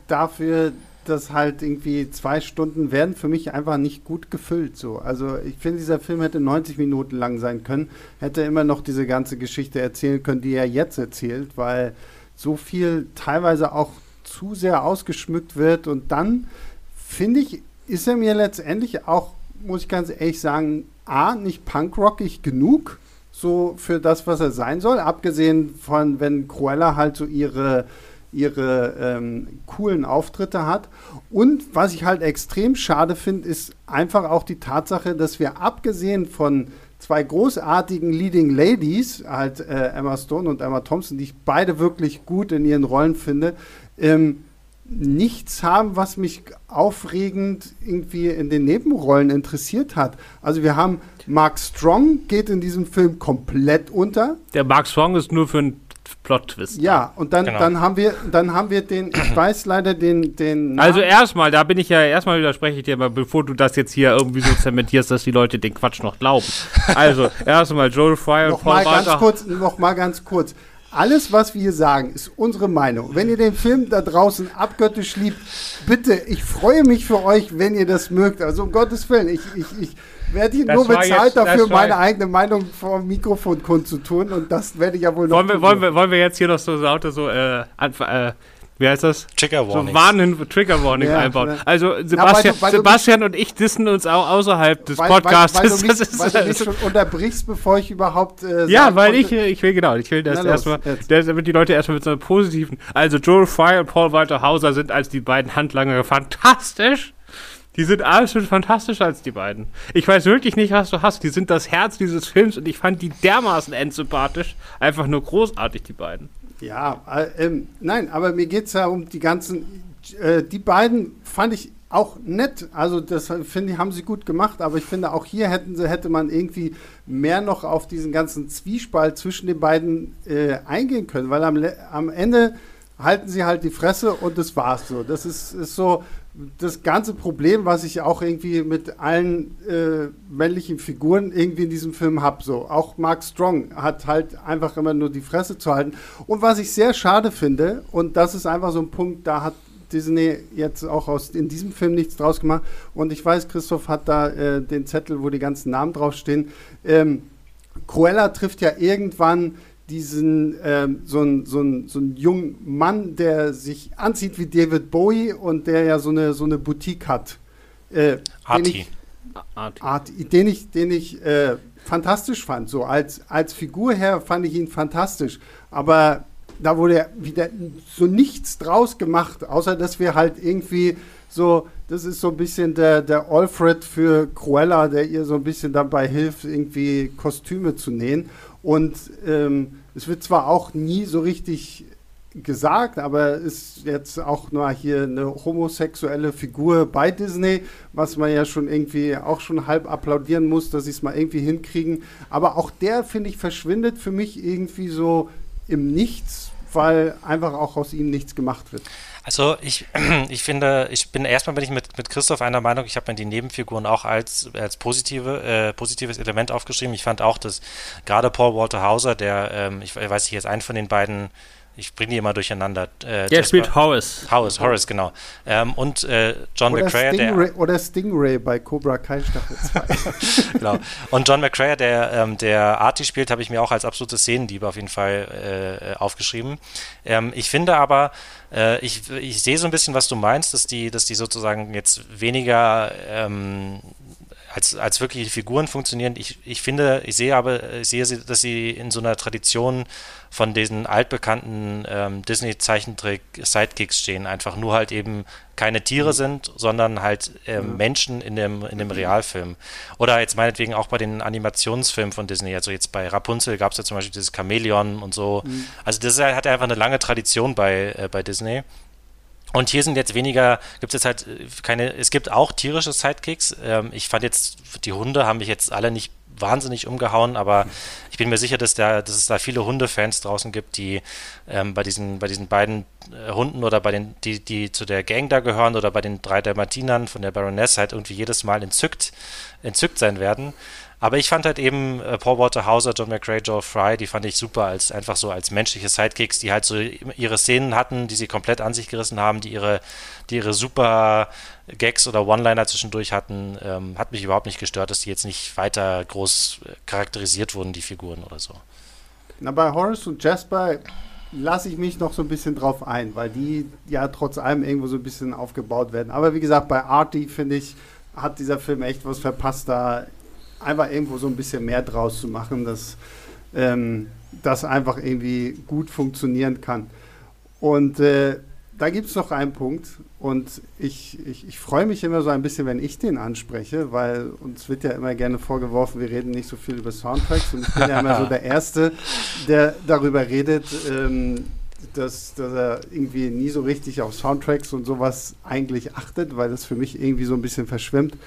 dafür, dass halt irgendwie zwei Stunden werden für mich einfach nicht gut gefüllt. So. Also ich finde, dieser Film hätte 90 Minuten lang sein können, hätte immer noch diese ganze Geschichte erzählen können, die er jetzt erzählt, weil so viel teilweise auch zu sehr ausgeschmückt wird und dann finde ich, ist er mir letztendlich auch, muss ich ganz ehrlich sagen, A, nicht punkrockig genug, so für das, was er sein soll, abgesehen von, wenn Cruella halt so ihre, ihre ähm, coolen Auftritte hat. Und was ich halt extrem schade finde, ist einfach auch die Tatsache, dass wir abgesehen von zwei großartigen Leading Ladies, halt äh, Emma Stone und Emma Thompson, die ich beide wirklich gut in ihren Rollen finde, ähm, nichts haben, was mich aufregend irgendwie in den Nebenrollen interessiert hat. Also wir haben Mark Strong geht in diesem Film komplett unter. Der Mark Strong ist nur für einen Plot-Twist. Ja, und dann, genau. dann haben wir, dann haben wir den, ich weiß leider den, den Also erstmal, da bin ich ja, erstmal widerspreche ich dir, aber bevor du das jetzt hier irgendwie so zementierst, dass die Leute den Quatsch noch glauben. Also, erstmal Joel Fry und Paul mal ganz kurz, noch mal ganz kurz. Alles, was wir hier sagen, ist unsere Meinung. Wenn ihr den Film da draußen abgöttisch liebt, bitte, ich freue mich für euch, wenn ihr das mögt. Also um Gottes Willen, ich, ich, ich werde hier nur bezahlt jetzt, dafür, meine eigene Meinung vor dem Mikrofon kundzutun und das werde ich ja wohl noch wollen wir, wollen wir, wollen wir jetzt hier noch so Auto so äh, äh, wie heißt das? Trigger Warning. So Warnen, Trigger Warning ja, einbauen. Ja. Also Sebastian, ja, weil du, weil Sebastian und ich dissen uns auch außerhalb des weil, Podcasts. Weil, weil, du mich, weil du mich schon unterbrichst, bevor ich überhaupt. Äh, ja, weil ich, ich will genau, ich will das erstmal, damit die Leute erstmal mit so einem positiven. Also Joel Fry und Paul Walter Hauser sind als die beiden Handlanger fantastisch. Die sind absolut fantastischer als die beiden. Ich weiß wirklich nicht, was du hast. Die sind das Herz dieses Films und ich fand die dermaßen endsympathisch. Einfach nur großartig, die beiden. Ja, äh, ähm, nein, aber mir geht es ja um die ganzen. Äh, die beiden fand ich auch nett. Also, das finde ich, haben sie gut gemacht. Aber ich finde, auch hier hätten sie, hätte man irgendwie mehr noch auf diesen ganzen Zwiespalt zwischen den beiden äh, eingehen können. Weil am, am Ende halten sie halt die Fresse und das war's so. Das ist, ist so das ganze Problem, was ich auch irgendwie mit allen äh, männlichen Figuren irgendwie in diesem Film habe. So. Auch Mark Strong hat halt einfach immer nur die Fresse zu halten. Und was ich sehr schade finde, und das ist einfach so ein Punkt, da hat Disney jetzt auch aus in diesem Film nichts draus gemacht. Und ich weiß, Christoph hat da äh, den Zettel, wo die ganzen Namen draufstehen. Ähm, Cruella trifft ja irgendwann diesen ähm, so einen so so ein jungen Mann, der sich anzieht wie David Bowie und der ja so eine so eine Boutique hat. Äh, Arti. Den ich, Arti. Den ich, den ich äh, fantastisch fand. So als, als Figur her fand ich ihn fantastisch. Aber da wurde wieder so nichts draus gemacht, außer dass wir halt irgendwie so, das ist so ein bisschen der, der Alfred für Cruella, der ihr so ein bisschen dabei hilft, irgendwie Kostüme zu nähen. Und ähm, es wird zwar auch nie so richtig gesagt, aber ist jetzt auch nur hier eine homosexuelle Figur bei Disney, was man ja schon irgendwie auch schon halb applaudieren muss, dass sie es mal irgendwie hinkriegen. Aber auch der, finde ich, verschwindet für mich irgendwie so im Nichts, weil einfach auch aus ihm nichts gemacht wird. Also ich, ich finde, ich bin erstmal bin ich mit, mit Christoph einer Meinung, ich habe mir die Nebenfiguren auch als, als positive, äh, positives Element aufgeschrieben. Ich fand auch, dass gerade Paul Walter Hauser, der, ähm, ich weiß nicht, jetzt einen von den beiden ich bringe die immer durcheinander. Äh, der spielt Horace. Horace, Horace, genau. Ähm, und äh, John oder McCrae, Stingray, der. Oder Stingray bei Cobra Kai Staffel 2. genau. Und John McCrae, der, ähm, der Artie spielt, habe ich mir auch als absolute Szenendiebe auf jeden Fall äh, aufgeschrieben. Ähm, ich finde aber, äh, ich, ich sehe so ein bisschen, was du meinst, dass die, dass die sozusagen jetzt weniger ähm, als, als wirkliche Figuren funktionieren. Ich, ich finde, ich sehe aber, ich sehe, dass sie in so einer Tradition von diesen altbekannten ähm, Disney-Zeichentrick-Sidekicks stehen. Einfach nur halt eben keine Tiere mhm. sind, sondern halt ähm, mhm. Menschen in dem, in dem Realfilm. Oder jetzt meinetwegen auch bei den Animationsfilmen von Disney. Also jetzt bei Rapunzel gab es ja zum Beispiel dieses Chamäleon und so. Mhm. Also das hat einfach eine lange Tradition bei, äh, bei Disney. Und hier sind jetzt weniger, gibt es jetzt halt äh, keine, es gibt auch tierische Sidekicks. Ähm, ich fand jetzt, die Hunde haben mich jetzt alle nicht wahnsinnig umgehauen, aber ich bin mir sicher, dass, da, dass es da viele Hundefans draußen gibt, die ähm, bei, diesen, bei diesen beiden äh, Hunden oder bei den, die, die zu der Gang da gehören oder bei den drei Dalmatinern von der Baroness halt irgendwie jedes Mal entzückt, entzückt sein werden. Aber ich fand halt eben äh, Paul Walter Hauser, John McRae, Joe Fry, die fand ich super als einfach so als menschliche Sidekicks, die halt so ihre Szenen hatten, die sie komplett an sich gerissen haben, die ihre, die ihre super Gags oder One-Liner zwischendurch hatten. Ähm, hat mich überhaupt nicht gestört, dass die jetzt nicht weiter groß äh, charakterisiert wurden, die Figuren oder so. Na, bei Horace und Jasper lasse ich mich noch so ein bisschen drauf ein, weil die ja trotz allem irgendwo so ein bisschen aufgebaut werden. Aber wie gesagt, bei Artie finde ich, hat dieser Film echt was verpasst, da einfach irgendwo so ein bisschen mehr draus zu machen, dass ähm, das einfach irgendwie gut funktionieren kann. Und äh, da gibt es noch einen Punkt und ich, ich, ich freue mich immer so ein bisschen, wenn ich den anspreche, weil uns wird ja immer gerne vorgeworfen, wir reden nicht so viel über Soundtracks und ich bin ja immer so der Erste, der darüber redet, ähm, dass, dass er irgendwie nie so richtig auf Soundtracks und sowas eigentlich achtet, weil das für mich irgendwie so ein bisschen verschwimmt.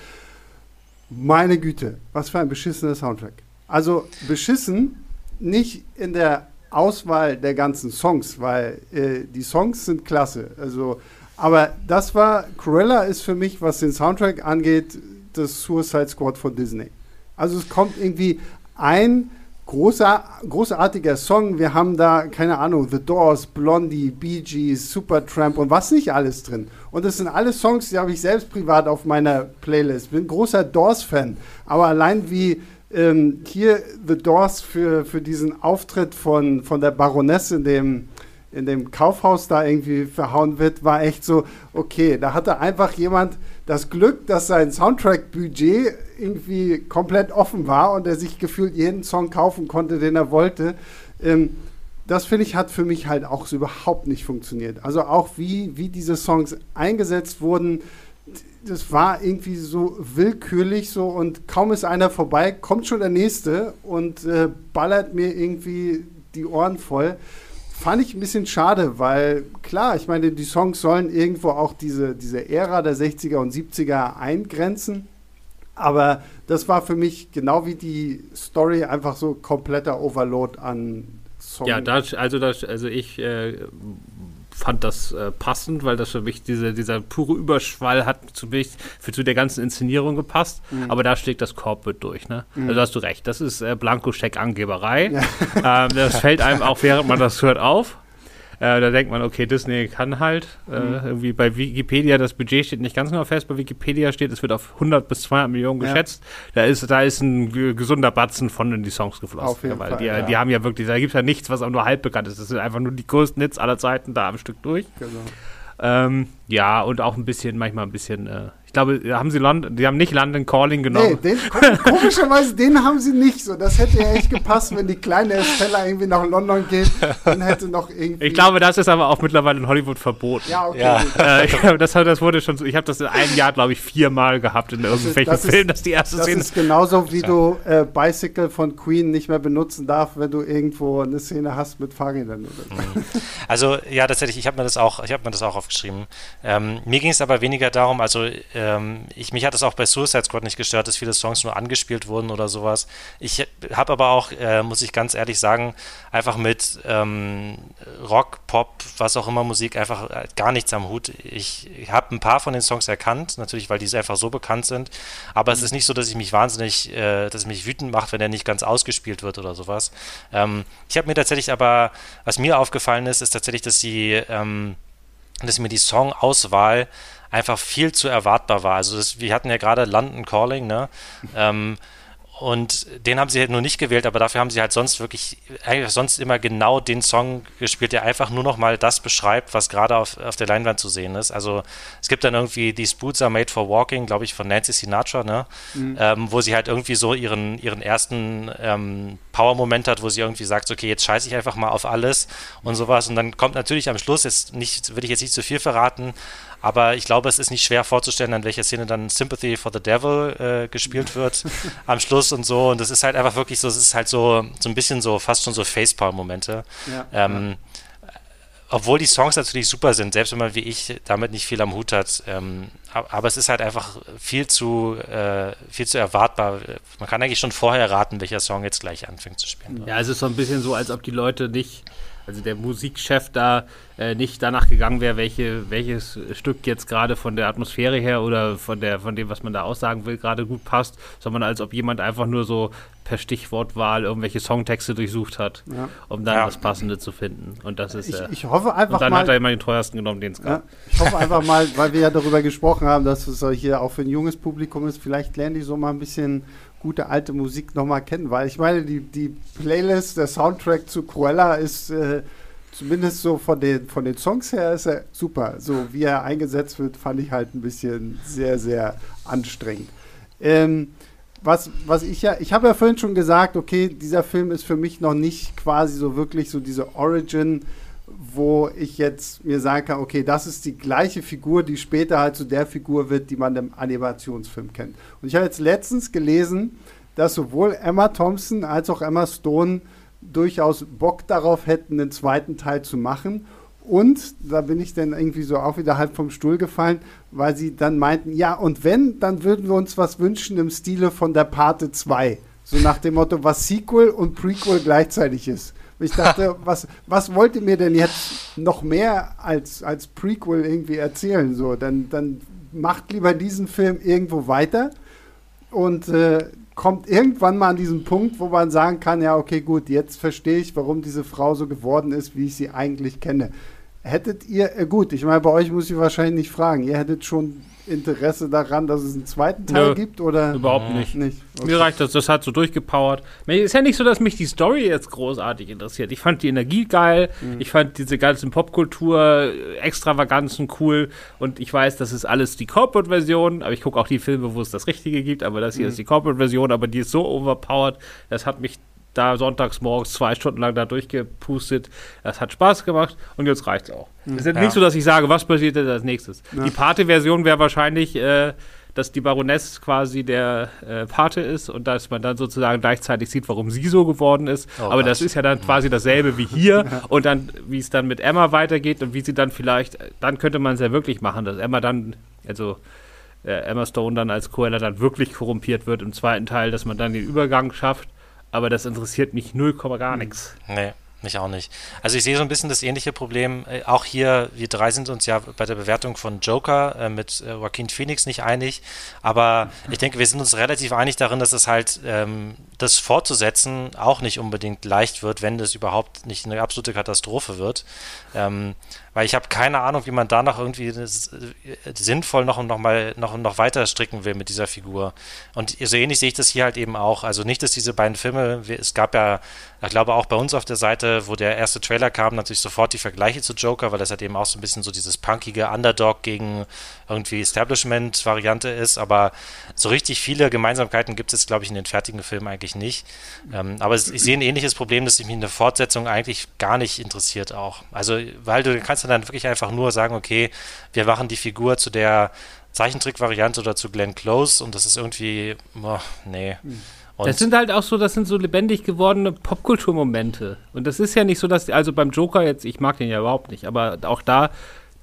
Meine Güte, was für ein beschissener Soundtrack. Also beschissen nicht in der Auswahl der ganzen Songs, weil äh, die Songs sind klasse. Also, aber das war, Cruella ist für mich, was den Soundtrack angeht, das Suicide Squad von Disney. Also es kommt irgendwie ein großer, großartiger Song. Wir haben da, keine Ahnung, The Doors, Blondie, Bee Gees, Supertramp und was nicht alles drin. Und das sind alles Songs, die habe ich selbst privat auf meiner Playlist. Bin großer Doors-Fan. Aber allein wie ähm, hier The Doors für, für diesen Auftritt von, von der Baroness in dem, in dem Kaufhaus da irgendwie verhauen wird, war echt so, okay, da hatte einfach jemand das Glück, dass sein Soundtrack-Budget irgendwie komplett offen war und er sich gefühlt jeden Song kaufen konnte, den er wollte. Ähm, das finde ich hat für mich halt auch so überhaupt nicht funktioniert. Also auch wie, wie diese Songs eingesetzt wurden, das war irgendwie so willkürlich so und kaum ist einer vorbei, kommt schon der nächste und äh, ballert mir irgendwie die Ohren voll. Fand ich ein bisschen schade, weil klar, ich meine, die Songs sollen irgendwo auch diese, diese Ära der 60er und 70er eingrenzen. Aber das war für mich genau wie die Story einfach so kompletter Overload an Songs. Ja, das, also, das, also ich äh, fand das äh, passend, weil das für mich diese, dieser pure Überschwall hat zu mich für zu der ganzen Inszenierung gepasst. Mhm. Aber da schlägt das Corporate durch. Ne? Mhm. Also hast du recht. Das ist äh, Blankoscheck-Angeberei. Ja. Ähm, das fällt einem auch, während man das hört, auf. Äh, da denkt man, okay, Disney kann halt. Äh, mhm. Irgendwie bei Wikipedia, das Budget steht nicht ganz genau fest. Bei Wikipedia steht, es wird auf 100 bis 200 Millionen geschätzt. Ja. Da, ist, da ist ein gesunder Batzen von in die Songs geflossen. Auf jeden weil Fall, die, ja. die haben ja wirklich, da gibt es ja nichts, was auch nur halb bekannt ist. Das sind einfach nur die größten Hits aller Zeiten da am Stück durch. Genau. Ähm, ja, und auch ein bisschen, manchmal ein bisschen, äh, glaube, haben sie London, die haben nicht London Calling genommen. Nee, den, komischerweise, den haben sie nicht so. Das hätte ja echt gepasst, wenn die kleine Estella irgendwie nach London geht, dann hätte noch irgendwie. Ich glaube, das ist aber auch mittlerweile in Hollywood verboten. Ja, okay. Ja. Äh, das, das wurde schon so, ich habe das in einem Jahr, glaube ich, viermal gehabt in irgendwelchen das ist, Filmen, dass die erste das Szene. Das ist genauso, wie du äh, Bicycle von Queen nicht mehr benutzen darfst, wenn du irgendwo eine Szene hast mit Fahrrädern. Mhm. Also, ja, tatsächlich, ich habe mir das auch, ich habe mir das auch aufgeschrieben. Ähm, mir ging es aber weniger darum, also ähm, ich, mich hat es auch bei Suicide Squad nicht gestört, dass viele Songs nur angespielt wurden oder sowas. Ich habe aber auch, äh, muss ich ganz ehrlich sagen, einfach mit ähm, Rock, Pop, was auch immer Musik einfach äh, gar nichts am Hut. Ich, ich habe ein paar von den Songs erkannt, natürlich, weil diese einfach so bekannt sind. Aber mhm. es ist nicht so, dass ich mich wahnsinnig, äh, dass es mich wütend macht, wenn er nicht ganz ausgespielt wird oder sowas. Ähm, ich habe mir tatsächlich aber, was mir aufgefallen ist, ist tatsächlich, dass sie, ähm, dass mir die Songauswahl einfach viel zu erwartbar war. Also das, wir hatten ja gerade London Calling, ne? ähm, und den haben sie halt nur nicht gewählt, aber dafür haben sie halt sonst wirklich, eigentlich sonst immer genau den Song gespielt, der einfach nur noch mal das beschreibt, was gerade auf, auf der Leinwand zu sehen ist. Also es gibt dann irgendwie These Boots are made for walking, glaube ich, von Nancy Sinatra, ne? Mhm. Ähm, wo sie halt irgendwie so ihren, ihren ersten ähm, Power-Moment hat, wo sie irgendwie sagt, okay, jetzt scheiße ich einfach mal auf alles und sowas. Und dann kommt natürlich am Schluss, jetzt nicht, will ich jetzt nicht zu viel verraten, aber ich glaube, es ist nicht schwer vorzustellen, an welcher Szene dann Sympathy for the Devil äh, gespielt wird am Schluss und so. Und das ist halt einfach wirklich so, es ist halt so, so ein bisschen so, fast schon so Facepalm-Momente. Ja, ähm. Obwohl die Songs natürlich super sind, selbst wenn man wie ich damit nicht viel am Hut hat. Ähm, aber es ist halt einfach viel zu, äh, viel zu erwartbar. Man kann eigentlich schon vorher raten, welcher Song jetzt gleich anfängt zu spielen. Ja, es ist so ein bisschen so, als ob die Leute nicht also der Musikchef da äh, nicht danach gegangen wäre, welche, welches Stück jetzt gerade von der Atmosphäre her oder von, der, von dem, was man da aussagen will, gerade gut passt, sondern als ob jemand einfach nur so per Stichwortwahl irgendwelche Songtexte durchsucht hat, ja. um dann ja. das Passende zu finden. Und das ist. Ich, äh, ich hoffe einfach und dann mal, hat er immer den teuersten genommen, den es gab. Ja, ich hoffe einfach mal, weil wir ja darüber gesprochen haben, dass es hier auch für ein junges Publikum ist, vielleicht lernen die so mal ein bisschen gute alte Musik nochmal kennen, weil ich meine, die, die Playlist, der Soundtrack zu Cruella ist äh, zumindest so von den, von den Songs her ist er super. So wie er eingesetzt wird, fand ich halt ein bisschen sehr, sehr anstrengend. Ähm, was, was ich ja, ich habe ja vorhin schon gesagt, okay, dieser Film ist für mich noch nicht quasi so wirklich so diese Origin wo ich jetzt mir sagen kann, okay, das ist die gleiche Figur, die später halt zu der Figur wird, die man im Animationsfilm kennt. Und ich habe jetzt letztens gelesen, dass sowohl Emma Thompson als auch Emma Stone durchaus Bock darauf hätten, einen zweiten Teil zu machen. Und da bin ich dann irgendwie so auch wieder halb vom Stuhl gefallen, weil sie dann meinten, ja, und wenn, dann würden wir uns was wünschen im Stile von der Pate 2. So nach dem Motto, was Sequel und Prequel gleichzeitig ist. Ich dachte, was, was wollt ihr mir denn jetzt noch mehr als, als Prequel irgendwie erzählen? So, dann, dann macht lieber diesen Film irgendwo weiter und äh, kommt irgendwann mal an diesen Punkt, wo man sagen kann, ja, okay, gut, jetzt verstehe ich, warum diese Frau so geworden ist, wie ich sie eigentlich kenne. Hättet ihr, äh, gut, ich meine, bei euch muss ich wahrscheinlich nicht fragen, ihr hättet schon Interesse daran, dass es einen zweiten Teil Nö, gibt? Oder? Überhaupt nicht. nicht. Okay. Mir reicht das, das hat so durchgepowert. Ist ja nicht so, dass mich die Story jetzt großartig interessiert. Ich fand die Energie geil, mhm. ich fand diese ganzen Popkultur-Extravaganzen cool und ich weiß, das ist alles die Corporate-Version, aber ich gucke auch die Filme, wo es das Richtige gibt, aber das hier mhm. ist die Corporate-Version, aber die ist so overpowered, das hat mich da sonntags morgens zwei Stunden lang da durchgepustet. Das hat Spaß gemacht und jetzt reicht's auch. Mhm. Es ist ja. nicht so, dass ich sage, was passiert jetzt als nächstes. Ja. Die Pate-Version wäre wahrscheinlich, äh, dass die Baroness quasi der äh, Pate ist und dass man dann sozusagen gleichzeitig sieht, warum sie so geworden ist. Oh, Aber das ist ja dann quasi dasselbe wie hier und dann, wie es dann mit Emma weitergeht und wie sie dann vielleicht, dann könnte man es ja wirklich machen, dass Emma dann, also äh, Emma Stone dann als Cruella dann wirklich korrumpiert wird im zweiten Teil, dass man dann den Übergang schafft aber das interessiert mich null gar hm. nichts. Nee. Mich auch nicht. Also ich sehe so ein bisschen das ähnliche Problem. Äh, auch hier, wir drei sind uns ja bei der Bewertung von Joker äh, mit äh, Joaquin Phoenix nicht einig. Aber ich denke, wir sind uns relativ einig darin, dass es halt ähm, das fortzusetzen auch nicht unbedingt leicht wird, wenn das überhaupt nicht eine absolute Katastrophe wird. Ähm, weil ich habe keine Ahnung, wie man da noch irgendwie sinnvoll noch, noch mal noch, noch weiter stricken will mit dieser Figur. Und so ähnlich sehe ich das hier halt eben auch. Also nicht, dass diese beiden Filme, es gab ja, ich glaube auch bei uns auf der Seite, wo der erste Trailer kam, natürlich sofort die Vergleiche zu Joker, weil das halt eben auch so ein bisschen so dieses punkige Underdog gegen irgendwie Establishment-Variante ist. Aber so richtig viele Gemeinsamkeiten gibt es, glaube ich, in den fertigen Filmen eigentlich nicht. Ähm, aber ich sehe ein ähnliches Problem, dass sich mich eine Fortsetzung eigentlich gar nicht interessiert auch. Also, weil du kannst dann wirklich einfach nur sagen, okay, wir machen die Figur zu der Zeichentrick-Variante oder zu Glenn Close und das ist irgendwie, boah, nee. Hm. Und das sind halt auch so, das sind so lebendig gewordene Popkulturmomente. Und das ist ja nicht so, dass, also beim Joker jetzt, ich mag den ja überhaupt nicht, aber auch da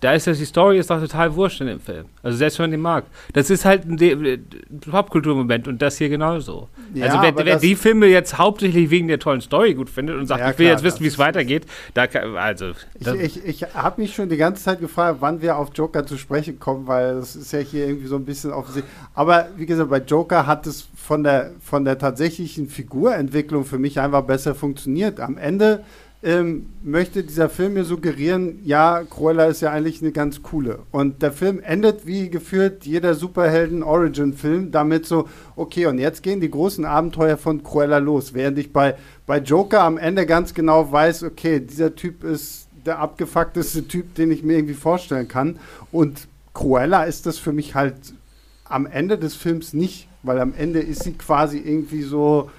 da ist das, die Story ist doch total wurscht in dem Film. Also selbst wenn man den mag. Das ist halt ein, ein Popkulturmoment und das hier genauso. Ja, also wer, wer die Filme jetzt hauptsächlich wegen der tollen Story gut findet und sagt, ja, ich will klar, jetzt wissen, wie es weitergeht, da kann, also. Ich, ich, ich habe mich schon die ganze Zeit gefragt, wann wir auf Joker zu sprechen kommen, weil das ist ja hier irgendwie so ein bisschen offensichtlich. Aber wie gesagt, bei Joker hat es von der, von der tatsächlichen Figurentwicklung für mich einfach besser funktioniert. Am Ende ähm, möchte dieser Film mir suggerieren, ja, Cruella ist ja eigentlich eine ganz coole. Und der Film endet wie geführt jeder Superhelden-Origin-Film damit so, okay, und jetzt gehen die großen Abenteuer von Cruella los. Während ich bei, bei Joker am Ende ganz genau weiß, okay, dieser Typ ist der abgefuckteste Typ, den ich mir irgendwie vorstellen kann. Und Cruella ist das für mich halt am Ende des Films nicht, weil am Ende ist sie quasi irgendwie so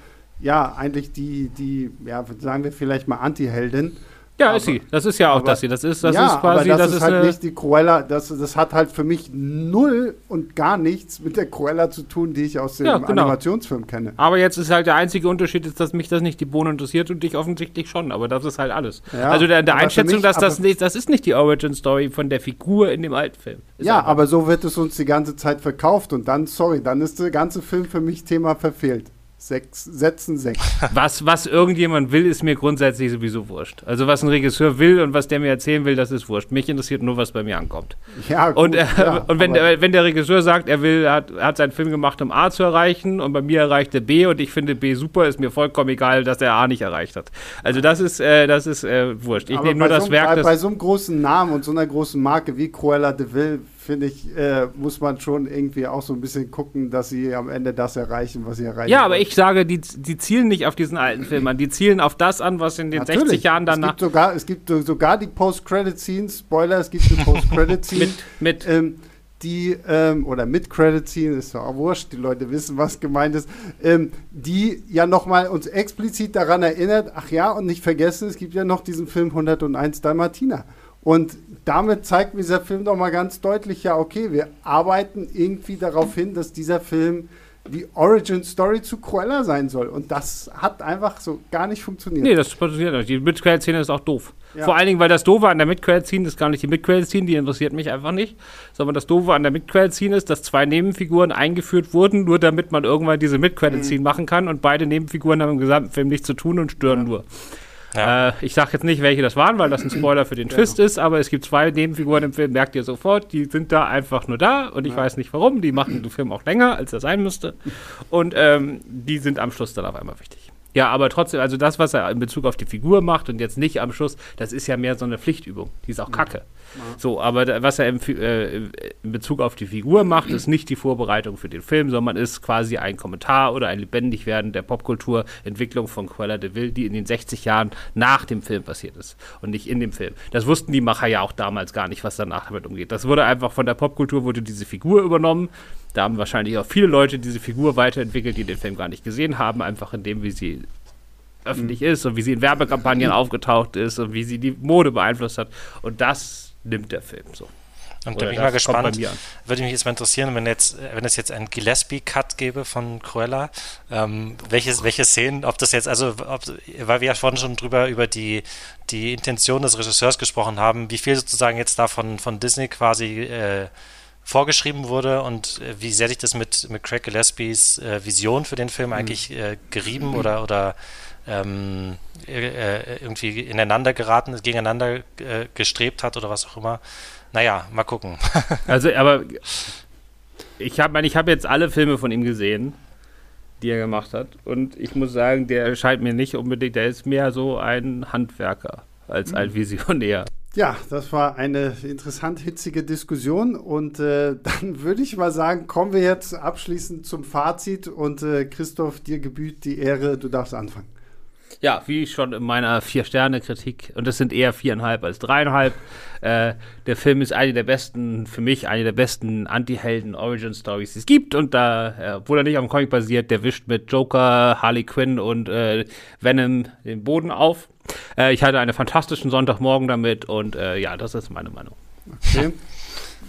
ja, eigentlich die, die, ja, sagen wir vielleicht mal Anti-Heldin. Ja, aber, ist sie. Das ist ja auch aber, das hier. Das ist, das ja, ist quasi, aber das, das ist, ist halt nicht die Cruella. Das, das hat halt für mich null und gar nichts mit der Cruella zu tun, die ich aus dem ja, genau. Animationsfilm kenne. Aber jetzt ist halt der einzige Unterschied, ist, dass mich das nicht die Bohnen interessiert und dich offensichtlich schon. Aber das ist halt alles. Ja, also der, der Einschätzung, mich, dass das nicht, das ist nicht die Origin Story von der Figur in dem alten Film. Ist ja, aber so wird es uns die ganze Zeit verkauft und dann, sorry, dann ist der ganze Film für mich Thema verfehlt sechs Sätzen sechs. Was, was irgendjemand will, ist mir grundsätzlich sowieso wurscht. Also was ein Regisseur will und was der mir erzählen will, das ist wurscht. Mich interessiert nur, was bei mir ankommt. Ja, gut, und, äh, ja, und wenn, der, wenn der Regisseur sagt, er will, hat, hat seinen Film gemacht, um A zu erreichen und bei mir erreicht er B und ich finde B super, ist mir vollkommen egal, dass er A nicht erreicht hat. Also das ist, äh, das ist äh, wurscht. Ich nehme nur das so, Werk. Bei, bei so einem großen Namen und so einer großen Marke wie Cruella de Vil finde ich, äh, muss man schon irgendwie auch so ein bisschen gucken, dass sie am Ende das erreichen, was sie erreichen. Ja, aber ich sage, die, die zielen nicht auf diesen alten Film an, die zielen auf das an, was in den Natürlich. 60 Jahren danach. Es gibt sogar, es gibt sogar die Post-Credit-Scenes, Spoiler, es gibt die Post-Credit-Scene. mit, mit ähm, die, ähm, oder mit Credit Scene, ist ja auch wurscht, die Leute wissen, was gemeint ist, ähm, die ja nochmal uns explizit daran erinnert, ach ja, und nicht vergessen, es gibt ja noch diesen Film 101 Dalmatiner. Und damit zeigt mir dieser Film doch mal ganz deutlich, ja, okay, wir arbeiten irgendwie darauf hin, dass dieser Film die Origin Story zu Cruella sein soll. Und das hat einfach so gar nicht funktioniert. Nee, das funktioniert nicht. Die Mid-Credit-Szene ist auch doof. Ja. Vor allen Dingen, weil das Doofe an der Mid-Credit-Szene ist gar nicht die Mid-Credit-Szene, die interessiert mich einfach nicht, sondern das Doofe an der Mid-Credit-Szene ist, dass zwei Nebenfiguren eingeführt wurden, nur damit man irgendwann diese Mid-Credit-Szene mhm. machen kann und beide Nebenfiguren haben im gesamten Film nichts zu tun und stören ja. nur. Ja. Äh, ich sage jetzt nicht, welche das waren, weil das ein Spoiler für den ja. Twist ist, aber es gibt zwei Nebenfiguren im Film, merkt ihr sofort, die sind da einfach nur da und ich ja. weiß nicht warum. Die machen den Film auch länger, als er sein müsste. Und ähm, die sind am Schluss dann auf einmal wichtig. Ja, aber trotzdem, also das, was er in Bezug auf die Figur macht und jetzt nicht am Schluss, das ist ja mehr so eine Pflichtübung. Die ist auch kacke. Ja. So, aber da, was er im, äh, in Bezug auf die Figur macht, ist nicht die Vorbereitung für den Film, sondern ist quasi ein Kommentar oder ein Lebendigwerden der Popkulturentwicklung von Cruella de Vil, die in den 60 Jahren nach dem Film passiert ist und nicht in dem Film. Das wussten die Macher ja auch damals gar nicht, was danach damit umgeht. Das wurde einfach von der Popkultur, wurde diese Figur übernommen da haben wahrscheinlich auch viele Leute diese Figur weiterentwickelt, die den Film gar nicht gesehen haben, einfach in dem, wie sie öffentlich mhm. ist und wie sie in Werbekampagnen aufgetaucht ist und wie sie die Mode beeinflusst hat. Und das nimmt der Film so. Und da bin ich mal gespannt, würde mich jetzt mal interessieren, wenn jetzt, wenn es jetzt einen Gillespie-Cut gäbe von Cruella, ähm, welche, welche Szenen, ob das jetzt, also, ob, weil wir ja vorhin schon drüber über die, die Intention des Regisseurs gesprochen haben, wie viel sozusagen jetzt da von, von Disney quasi äh, vorgeschrieben wurde und äh, wie sehr sich das mit, mit Craig Gillespies äh, Vision für den Film mhm. eigentlich äh, gerieben mhm. oder, oder ähm, äh, irgendwie ineinander geraten, gegeneinander äh, gestrebt hat oder was auch immer. Naja, mal gucken. also, aber ich habe ich hab jetzt alle Filme von ihm gesehen, die er gemacht hat. Und ich muss sagen, der scheint mir nicht unbedingt, der ist mehr so ein Handwerker als ein mhm. Visionär. Ja, das war eine interessant hitzige Diskussion und äh, dann würde ich mal sagen, kommen wir jetzt abschließend zum Fazit und äh, Christoph, dir gebührt die Ehre, du darfst anfangen. Ja, wie schon in meiner Vier-Sterne-Kritik, und das sind eher viereinhalb als dreieinhalb. Äh, der Film ist eine der besten, für mich eine der besten Anti-Helden-Origin-Stories, die es gibt. Und da, äh, obwohl er nicht dem Comic basiert, der wischt mit Joker, Harley Quinn und äh, Venom den Boden auf. Äh, ich hatte einen fantastischen Sonntagmorgen damit und äh, ja, das ist meine Meinung. Okay.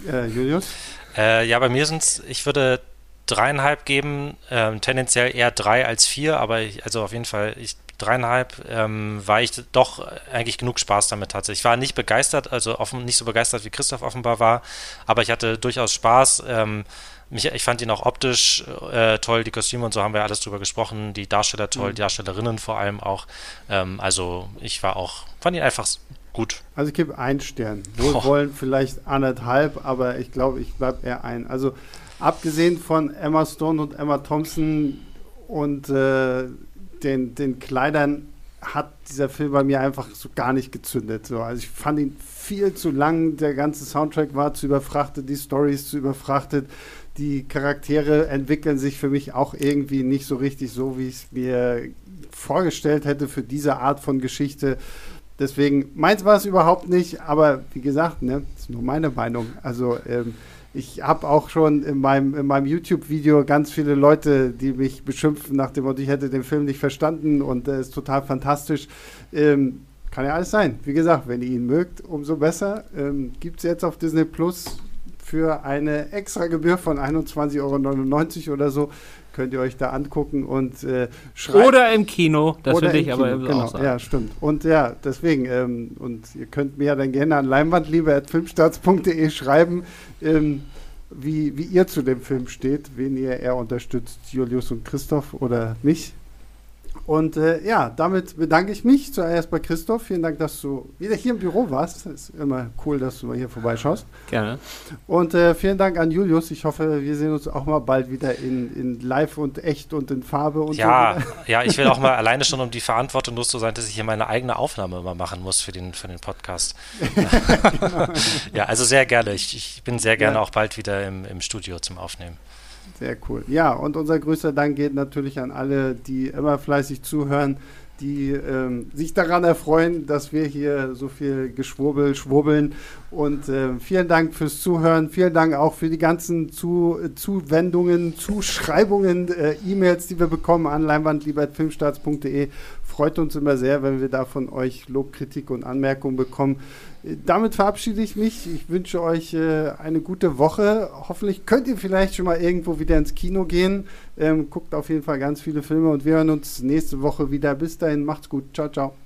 Äh, Julius? ja, bei mir sind es, ich würde dreieinhalb geben, ähm, tendenziell eher drei als vier, aber ich, also auf jeden Fall, ich dreieinhalb, ähm, war ich doch eigentlich genug Spaß damit hatte. Ich war nicht begeistert, also offen, nicht so begeistert wie Christoph offenbar war, aber ich hatte durchaus Spaß. Ähm, mich, ich fand ihn auch optisch äh, toll, die Kostüme und so haben wir alles drüber gesprochen, die Darsteller toll, mhm. die Darstellerinnen vor allem auch. Ähm, also ich war auch, fand ihn einfach gut. Also ich gebe einen Stern. Wohlwollen oh. vielleicht anderthalb, aber ich glaube, ich bleibe eher ein. Also abgesehen von Emma Stone und Emma Thompson und äh, den, den Kleidern hat dieser Film bei mir einfach so gar nicht gezündet. So. Also ich fand ihn viel zu lang, der ganze Soundtrack war zu überfrachtet, die Stories zu überfrachtet, die Charaktere entwickeln sich für mich auch irgendwie nicht so richtig so, wie ich es mir vorgestellt hätte für diese Art von Geschichte. Deswegen, meins war es überhaupt nicht, aber wie gesagt, ne, das ist nur meine Meinung. Also ähm, ich habe auch schon in meinem, in meinem YouTube-Video ganz viele Leute, die mich beschimpfen nach dem Motto, ich hätte den Film nicht verstanden und er ist total fantastisch. Ähm, kann ja alles sein. Wie gesagt, wenn ihr ihn mögt, umso besser. Ähm, Gibt es jetzt auf Disney Plus für eine extra Gebühr von 21,99 Euro oder so. Könnt ihr euch da angucken und äh, schreiben. Oder im Kino, das würde ich aber genau, auch sagen. Ja, stimmt. Und ja, deswegen, ähm, und ihr könnt mir dann gerne an leinwandliebe.filmstarts.de schreiben, ähm, wie, wie ihr zu dem Film steht, wen ihr eher unterstützt, Julius und Christoph oder mich. Und äh, ja, damit bedanke ich mich zuerst bei Christoph. Vielen Dank, dass du wieder hier im Büro warst. Es ist immer cool, dass du mal hier vorbeischaust. Gerne. Und äh, vielen Dank an Julius. Ich hoffe, wir sehen uns auch mal bald wieder in, in live und echt und in Farbe und ja, so. Ja, ich will auch mal alleine schon um die Verantwortung los zu sein, dass ich hier meine eigene Aufnahme mal machen muss für den, für den Podcast. genau. ja, also sehr gerne. Ich, ich bin sehr gerne ja. auch bald wieder im, im Studio zum Aufnehmen. Sehr cool. Ja, und unser größter Dank geht natürlich an alle, die immer fleißig zuhören, die ähm, sich daran erfreuen, dass wir hier so viel Geschwurbel schwurbeln. Und äh, vielen Dank fürs Zuhören. Vielen Dank auch für die ganzen Zu Zuwendungen, Zuschreibungen, äh, E-Mails, die wir bekommen an leinwandliebertfilmstarts.de. Freut uns immer sehr, wenn wir da von euch Lob, Kritik und Anmerkungen bekommen damit verabschiede ich mich. Ich wünsche euch äh, eine gute Woche. Hoffentlich könnt ihr vielleicht schon mal irgendwo wieder ins Kino gehen. Ähm, guckt auf jeden Fall ganz viele Filme und wir hören uns nächste Woche wieder. Bis dahin, macht's gut. Ciao, ciao.